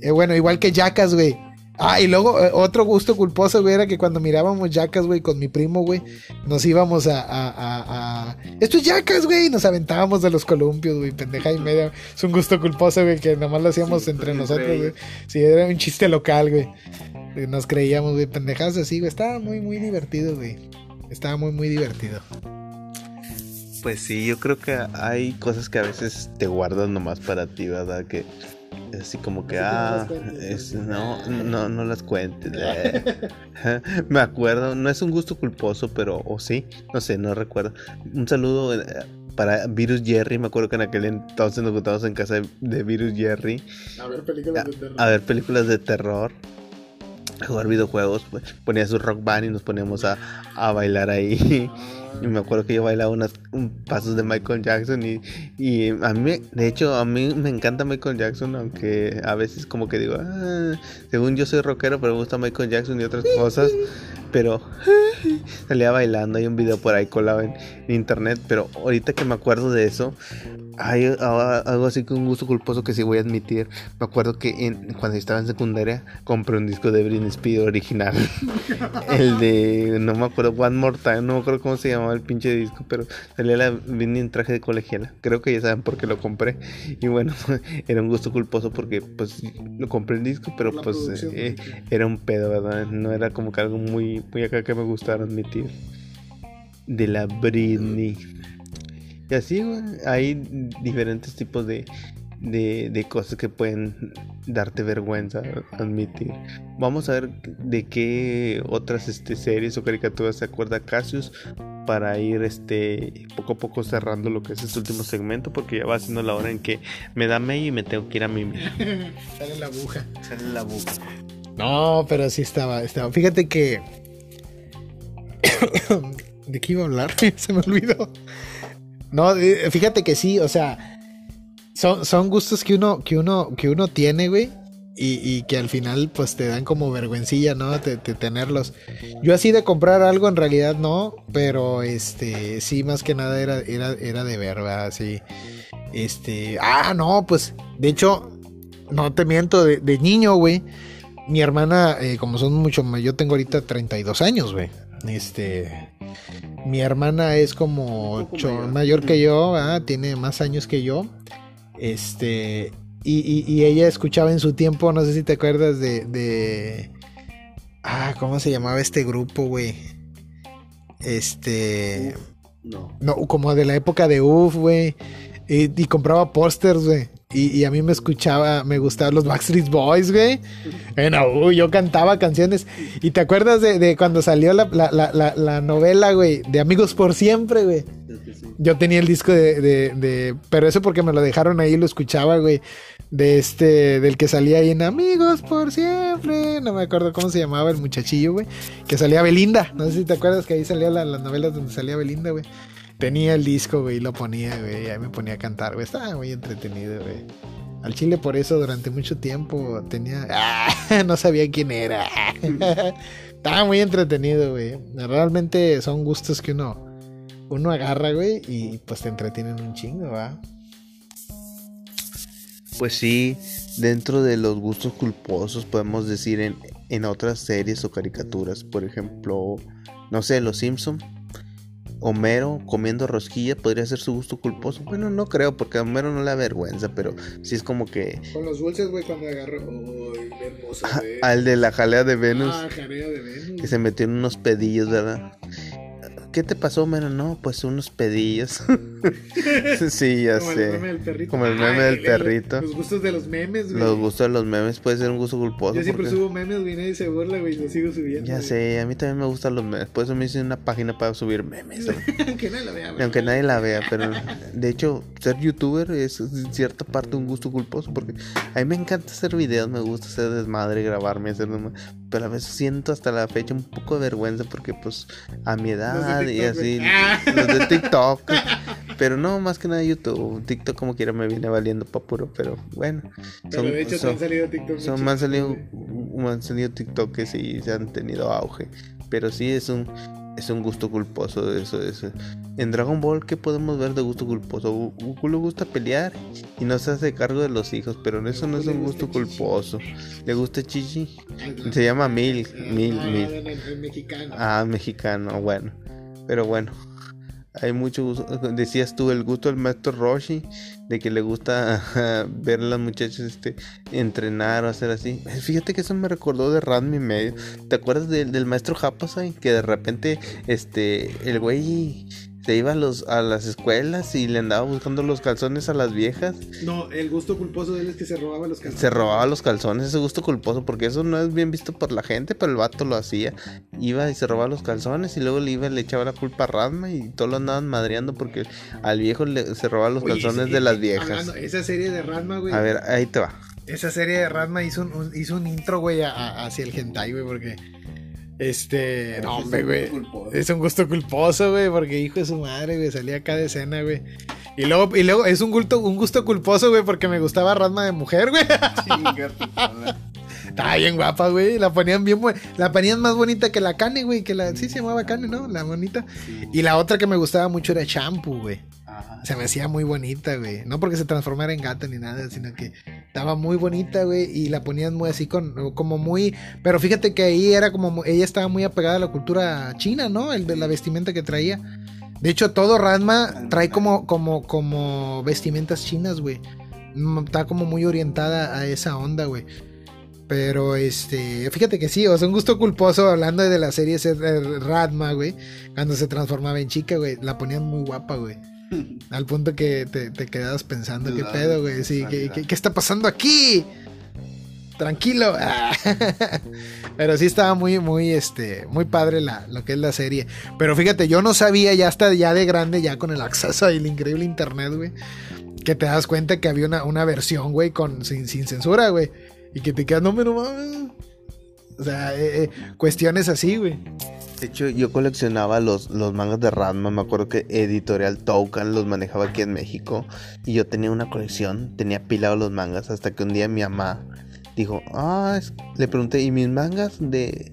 Eh, bueno, igual que Jackas, güey. Ah, y luego eh, otro gusto culposo, güey, era que cuando mirábamos Jackas, güey, con mi primo, güey, nos íbamos a, a, a, a... Esto es Jackas, güey, y nos aventábamos de los columpios, güey, pendeja y media. Es un gusto culposo, güey, que nomás lo hacíamos entre nosotros, güey. Sí, era un chiste local, güey. Nos creíamos, güey, pendejas así, güey. Estaba muy, muy divertido, güey. Estaba muy, muy divertido. Pues sí, yo creo que hay cosas que a veces te guardas nomás para ti, ¿verdad? Que así como que, ah, no, no, no las cuentes. Me acuerdo, no es un gusto culposo, pero, o sí, no sé, no recuerdo. Un saludo eh, para Virus Jerry, me acuerdo que en aquel entonces nos juntábamos en casa de, Virus Jerry. A ver películas de terror. A ver películas de terror jugar videojuegos, pues, ponía su rock band y nos poníamos a, a bailar ahí. Y me acuerdo que yo bailaba unos pasos de Michael Jackson y, y, a mí, de hecho, a mí me encanta Michael Jackson, aunque a veces como que digo, ah, según yo soy rockero, pero me gusta Michael Jackson y otras cosas, pero salía bailando, hay un video por ahí colado en, internet, pero ahorita que me acuerdo de eso, hay algo así que un gusto culposo que sí voy a admitir. Me acuerdo que en, cuando estaba en secundaria compré un disco de Britney Spears original, el de, no me acuerdo, One More Time, no me acuerdo cómo se el pinche disco, pero salía la Britney en traje de colegiala. Creo que ya saben por qué lo compré. Y bueno, era un gusto culposo porque pues lo compré el disco, pero pues eh, era un pedo, ¿verdad? No era como que algo muy, muy acá que me gustara admitir. De la Britney. Y así, hay diferentes tipos de, de, de, cosas que pueden darte vergüenza admitir. Vamos a ver de qué otras este, series o caricaturas se acuerda Cassius para ir este poco a poco cerrando lo que es este último segmento porque ya va siendo la hora en que me da medio y me tengo que ir a mimir. Sale la aguja. Sale la aguja. No, pero sí estaba, estaba. Fíjate que. ¿De qué iba a hablar? Se me olvidó. No, eh, fíjate que sí, o sea son, son gustos que uno, que uno, que uno tiene, güey. Y, que al final pues te dan como vergüencilla, ¿no? De, tenerlos. Yo así de comprar algo en realidad no, pero este sí más que nada era, era, era de verdad, sí. Este, ah, no, pues de hecho, no te miento, de, niño, güey. Mi hermana, eh, como son mucho más, yo tengo ahorita 32 años, güey. Este, mi hermana es como mayor que yo, tiene más años que yo. Este, y, ella escuchaba en su tiempo, no sé si te acuerdas de, de... Ah, ¿cómo se llamaba este grupo, güey? Este... no. No, como de la época de UF, güey. Y, compraba pósters, güey. Y, a mí me escuchaba, me gustaban los Backstreet Boys, güey. Bueno, yo cantaba canciones. ¿Y te acuerdas de, cuando salió la, novela, güey? De Amigos por Siempre, güey. Yo tenía el disco de, de, Pero eso porque me lo dejaron ahí, lo escuchaba, güey. De este, del que salía ahí en Amigos por Siempre. No me acuerdo cómo se llamaba el muchachillo, güey. Que salía Belinda. No sé si te acuerdas que ahí salía las novelas donde salía Belinda, güey. Tenía el disco, güey, y lo ponía, güey, y ahí me ponía a cantar, güey. Estaba muy entretenido, güey. Al chile por eso durante mucho tiempo tenía... no sabía quién era. Estaba muy entretenido, güey. Realmente son gustos que uno, uno agarra, güey, y pues te entretienen un chingo, ¿va? Pues sí, dentro de los gustos culposos podemos decir en, en otras series o caricaturas, por ejemplo, no sé, Los Simpson Homero comiendo rosquilla podría ser su gusto culposo. Bueno, no creo, porque a Homero no le da vergüenza, pero sí es como que. Con los dulces, güey, cuando agarró. ¡Ay, hermoso, Al de la jalea de Venus. Ah, jalea de Venus. Que se metió en unos pedillos, ¿verdad? ¿Qué te pasó, Mero? No, pues unos pedillos. sí, ya Como sé. El meme del perrito. Como el meme del perrito. Los gustos de los memes, güey. Los gustos de los memes puede ser un gusto culposo. Yo siempre subo memes, güey, nadie se burla, güey, los sigo subiendo. Ya sé, a mí también me gustan los memes. Por eso me hice una página para subir memes. Aunque nadie la vea, güey. Aunque nadie la vea, pero de hecho, ser youtuber es en cierta parte un gusto culposo porque a mí me encanta hacer videos, me gusta hacer desmadre, grabarme, hacer desmadre. Pero a veces siento hasta la fecha un poco de vergüenza porque pues a mi edad y así los de TikTok. Pero no, más que nada YouTube. TikTok como quiera me viene valiendo pa' puro, pero bueno. Son, de hecho son, han salido TikTok. Son, me han salido, me han salido TikTok que sí se han tenido auge. Pero sí es un es un gusto culposo de eso, eso. En Dragon Ball, ¿qué podemos ver de gusto culposo? Goku le gusta pelear y no se hace cargo de los hijos, pero eso no es un gusto culposo. ¿Le gusta Chichi? Se llama Mil, Mil, Mil. Ah, mexicano, bueno. Pero bueno, hay mucho gusto. Decías tú el gusto del maestro Roshi, de que le gusta ver a las muchachas este, entrenar o hacer así. Fíjate que eso me recordó de Ranmi medio. ¿Te acuerdas del maestro Japasai? Que de repente este, el güey se iba a, los, a las escuelas y le andaba buscando los calzones a las viejas. No, el gusto culposo de él es que se robaba los calzones. Se robaba los calzones, ese gusto culposo, porque eso no es bien visto por la gente, pero el vato lo hacía. Iba y se robaba los calzones y luego le iba le echaba la culpa a Radma y todos lo andaban madreando porque al viejo le, se robaba los calzones de las viejas. esa serie de Radma, güey. A ver, ahí te va. Esa serie de Radma hizo un, hizo un intro, güey, hacia el hentai, güey, porque este, no, hombre, güey. Es un gusto culposo, güey, porque hijo de su madre, güey, salía acá de escena, güey. Y luego, y luego es un gusto, un gusto culposo, güey, porque me gustaba Rasma de mujer, güey. Estaba bien guapa, güey. La ponían bien, la ponían más bonita que la Cane, güey, que la, sí se llamaba Cane, ¿no? La bonita. Y la otra que me gustaba mucho era Shampoo, güey. Se me hacía muy bonita, güey. No porque se transformara en gata ni nada, sino que estaba muy bonita, güey. Y la ponían muy así, con, como muy. Pero fíjate que ahí era como. Ella estaba muy apegada a la cultura china, ¿no? El de la vestimenta que traía. De hecho, todo Rasma trae como, como, como vestimentas chinas, güey. Mm, está como muy orientada a esa onda, güey. Pero este, fíjate que sí, o sea, un gusto culposo hablando de la serie Radma, güey. Cuando se transformaba en chica, güey. La ponían muy guapa, güey. Al punto que te, te quedabas pensando, ¿qué pedo, güey? Sí, ¿qué, qué, está pasando aquí? Tranquilo. Pero sí estaba muy, muy, este, muy padre la, lo que es la serie. Pero fíjate, yo no sabía ya hasta ya de grande, ya con el acceso al increíble internet, güey. Que te das cuenta que había una, una versión, güey, con, sin, sin censura, güey. Y que te quedas, no, me no mames. O sea, eh, eh, cuestiones así, güey. De hecho, yo coleccionaba los, los mangas de Ranma. Me acuerdo que Editorial Toucan los manejaba aquí en México. Y yo tenía una colección, tenía pilado los mangas. Hasta que un día mi mamá dijo: Ah, le pregunté, ¿y mis mangas de,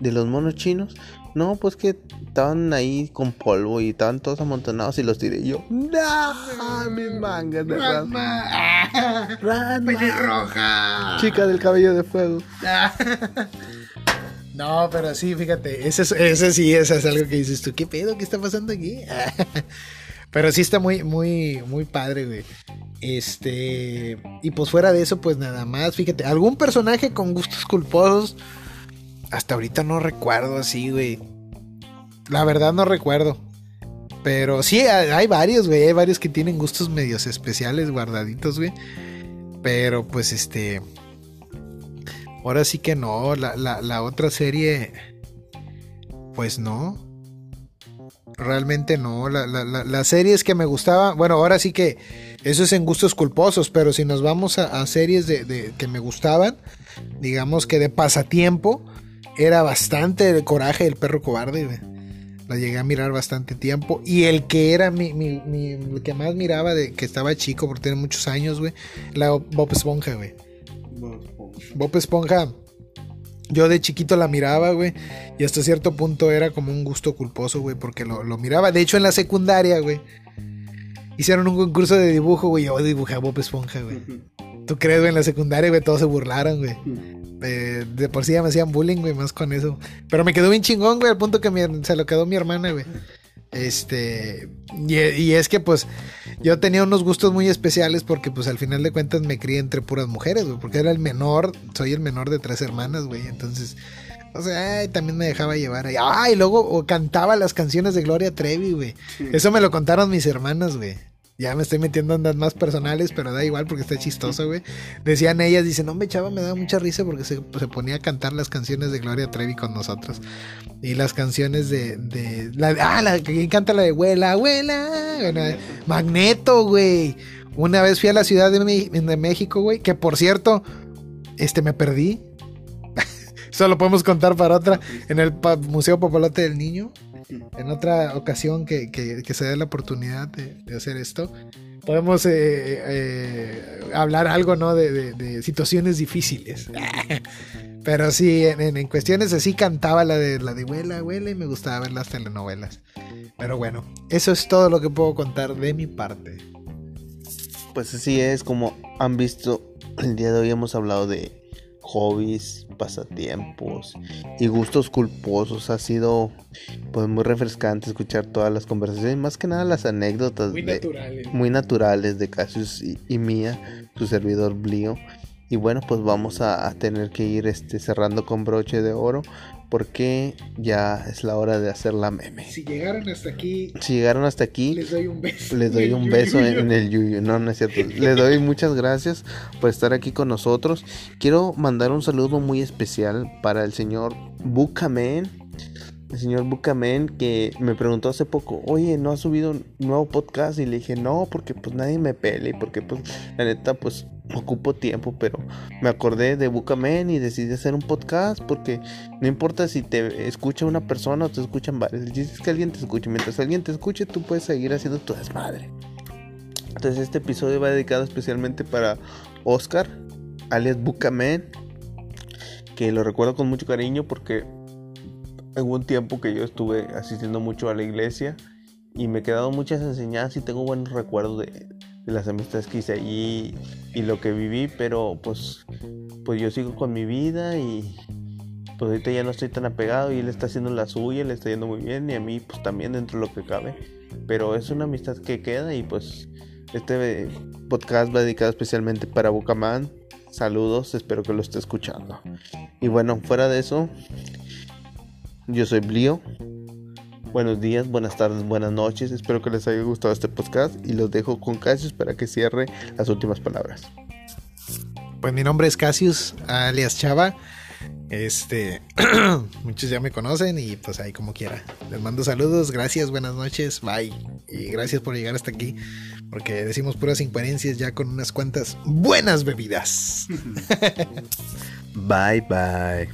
de los monos chinos? No, pues que estaban ahí con polvo y estaban todos amontonados y los tiré. Y yo, ¡No! Mis mangas de Ranma. Ranma. roja. Chica del cabello de fuego. No, pero sí, fíjate, ese, ese sí, ese es algo que dices tú, ¿qué pedo? ¿Qué está pasando aquí? pero sí está muy, muy, muy padre, güey. Este, y pues fuera de eso, pues nada más, fíjate, algún personaje con gustos culposos, hasta ahorita no recuerdo así, güey. La verdad no recuerdo. Pero sí, hay varios, güey, hay varios que tienen gustos medios especiales guardaditos, güey. Pero pues este... Ahora sí que no, la, la otra serie... Pues no. Realmente no. La, la, las series que me gustaba, bueno, ahora sí que eso es en gustos culposos, pero si nos vamos a, series de, que me gustaban, digamos que de pasatiempo, era bastante de coraje el perro cobarde. La llegué a mirar bastante tiempo. Y el que era mi, mi, mi el que más miraba de que estaba chico, porque tiene muchos años, güey, la Bob Esponja, güey. Bob Esponja yo de chiquito la miraba, güey. Y hasta cierto punto era como un gusto culposo, güey, porque lo, miraba. De hecho, en la secundaria, güey, hicieron un concurso de dibujo, güey. Yo dibujé a Bob Esponja, güey. ¿Tú crees, güey? En la secundaria, güey, todos se burlaron, güey. de por sí ya me hacían bullying, güey, más con eso. Pero me quedó bien chingón, güey, al punto que se lo quedó mi hermana, güey. Este, y, es que pues yo tenía unos gustos muy especiales porque pues al final de cuentas me crié entre puras mujeres, güey, porque era el menor, soy el menor de tres hermanas, güey, entonces, o sea, también me dejaba llevar ahí. Ah, y luego cantaba las canciones de Gloria Trevi, güey. Eso me lo contaron mis hermanas, güey. Ya me estoy metiendo en las más personales, pero da igual porque está chistoso, güey. Decían ellas, dicen, no, me chava, me da mucha risa porque se, ponía a cantar las canciones de Gloria Trevi con nosotros. Y las canciones de. de la, ah, la que canta la de abuela, abuela. Magneto, güey. Una vez fui a la Ciudad de, de México, güey. Que por cierto, este me perdí. Eso lo podemos contar para otra. En el Museo Popolote del Niño en otra ocasión que, se dé la oportunidad de, hacer esto, podemos eh, eh, hablar algo, ¿no? De, situaciones difíciles. Pero sí, en, cuestiones así cantaba la de la de abuela, abuela, y me gustaba ver las telenovelas. Pero bueno, eso es todo lo que puedo contar de mi parte. Pues así es, como han visto, el día de hoy hemos hablado de hobbies, pasatiempos y gustos culposos. Ha sido pues muy refrescante escuchar todas las conversaciones, más que nada las anécdotas muy, naturales. muy naturales de Cassius y, Mía, su servidor Blio. Y bueno, pues vamos a, a, tener que ir este, cerrando con broche de oro porque ya es la hora de hacer la meme. Si llegaron hasta aquí, si llegaron hasta aquí, les doy un beso. Les doy un beso en, el yuyu. No, no es cierto. les doy muchas gracias por estar aquí con nosotros. Quiero mandar un saludo muy especial para el señor Bucamen. El señor Bucamen que me preguntó hace poco, oye, ¿no has subido un nuevo podcast? Y le dije, no, porque pues nadie me pele y porque pues la neta pues ocupo tiempo, pero me acordé de Bucamen y decidí hacer un podcast porque no importa si te escucha una persona o te escuchan varios, dices que alguien te escuche, mientras alguien te escuche tú puedes seguir haciendo tu desmadre. Entonces este episodio va dedicado especialmente para Oscar, alias Bucamen, que lo recuerdo con mucho cariño porque en un tiempo que yo estuve asistiendo mucho a la iglesia y me he quedado muchas enseñanzas y tengo buenos recuerdos de, de las amistades que hice allí y lo que viví, pero pues, pues yo sigo con mi vida y pues ahorita ya no estoy tan apegado y él está haciendo la suya, le está yendo muy bien y a mí pues también dentro de lo que cabe. Pero es una amistad que queda y pues este podcast va dedicado especialmente para Bucaman. Saludos, espero que lo esté escuchando. Y bueno, fuera de eso, yo soy Blio. Buenos días, buenas tardes, buenas noches. Espero que les haya gustado este podcast y los dejo con Cassius para que cierre las últimas palabras. Pues mi nombre es Cassius, alias Chava. Este, muchos ya me conocen y pues ahí como quiera. Les mando saludos, gracias, buenas noches, bye. Y gracias por llegar hasta aquí, porque decimos puras incoherencias ya con unas cuantas buenas bebidas. bye, bye.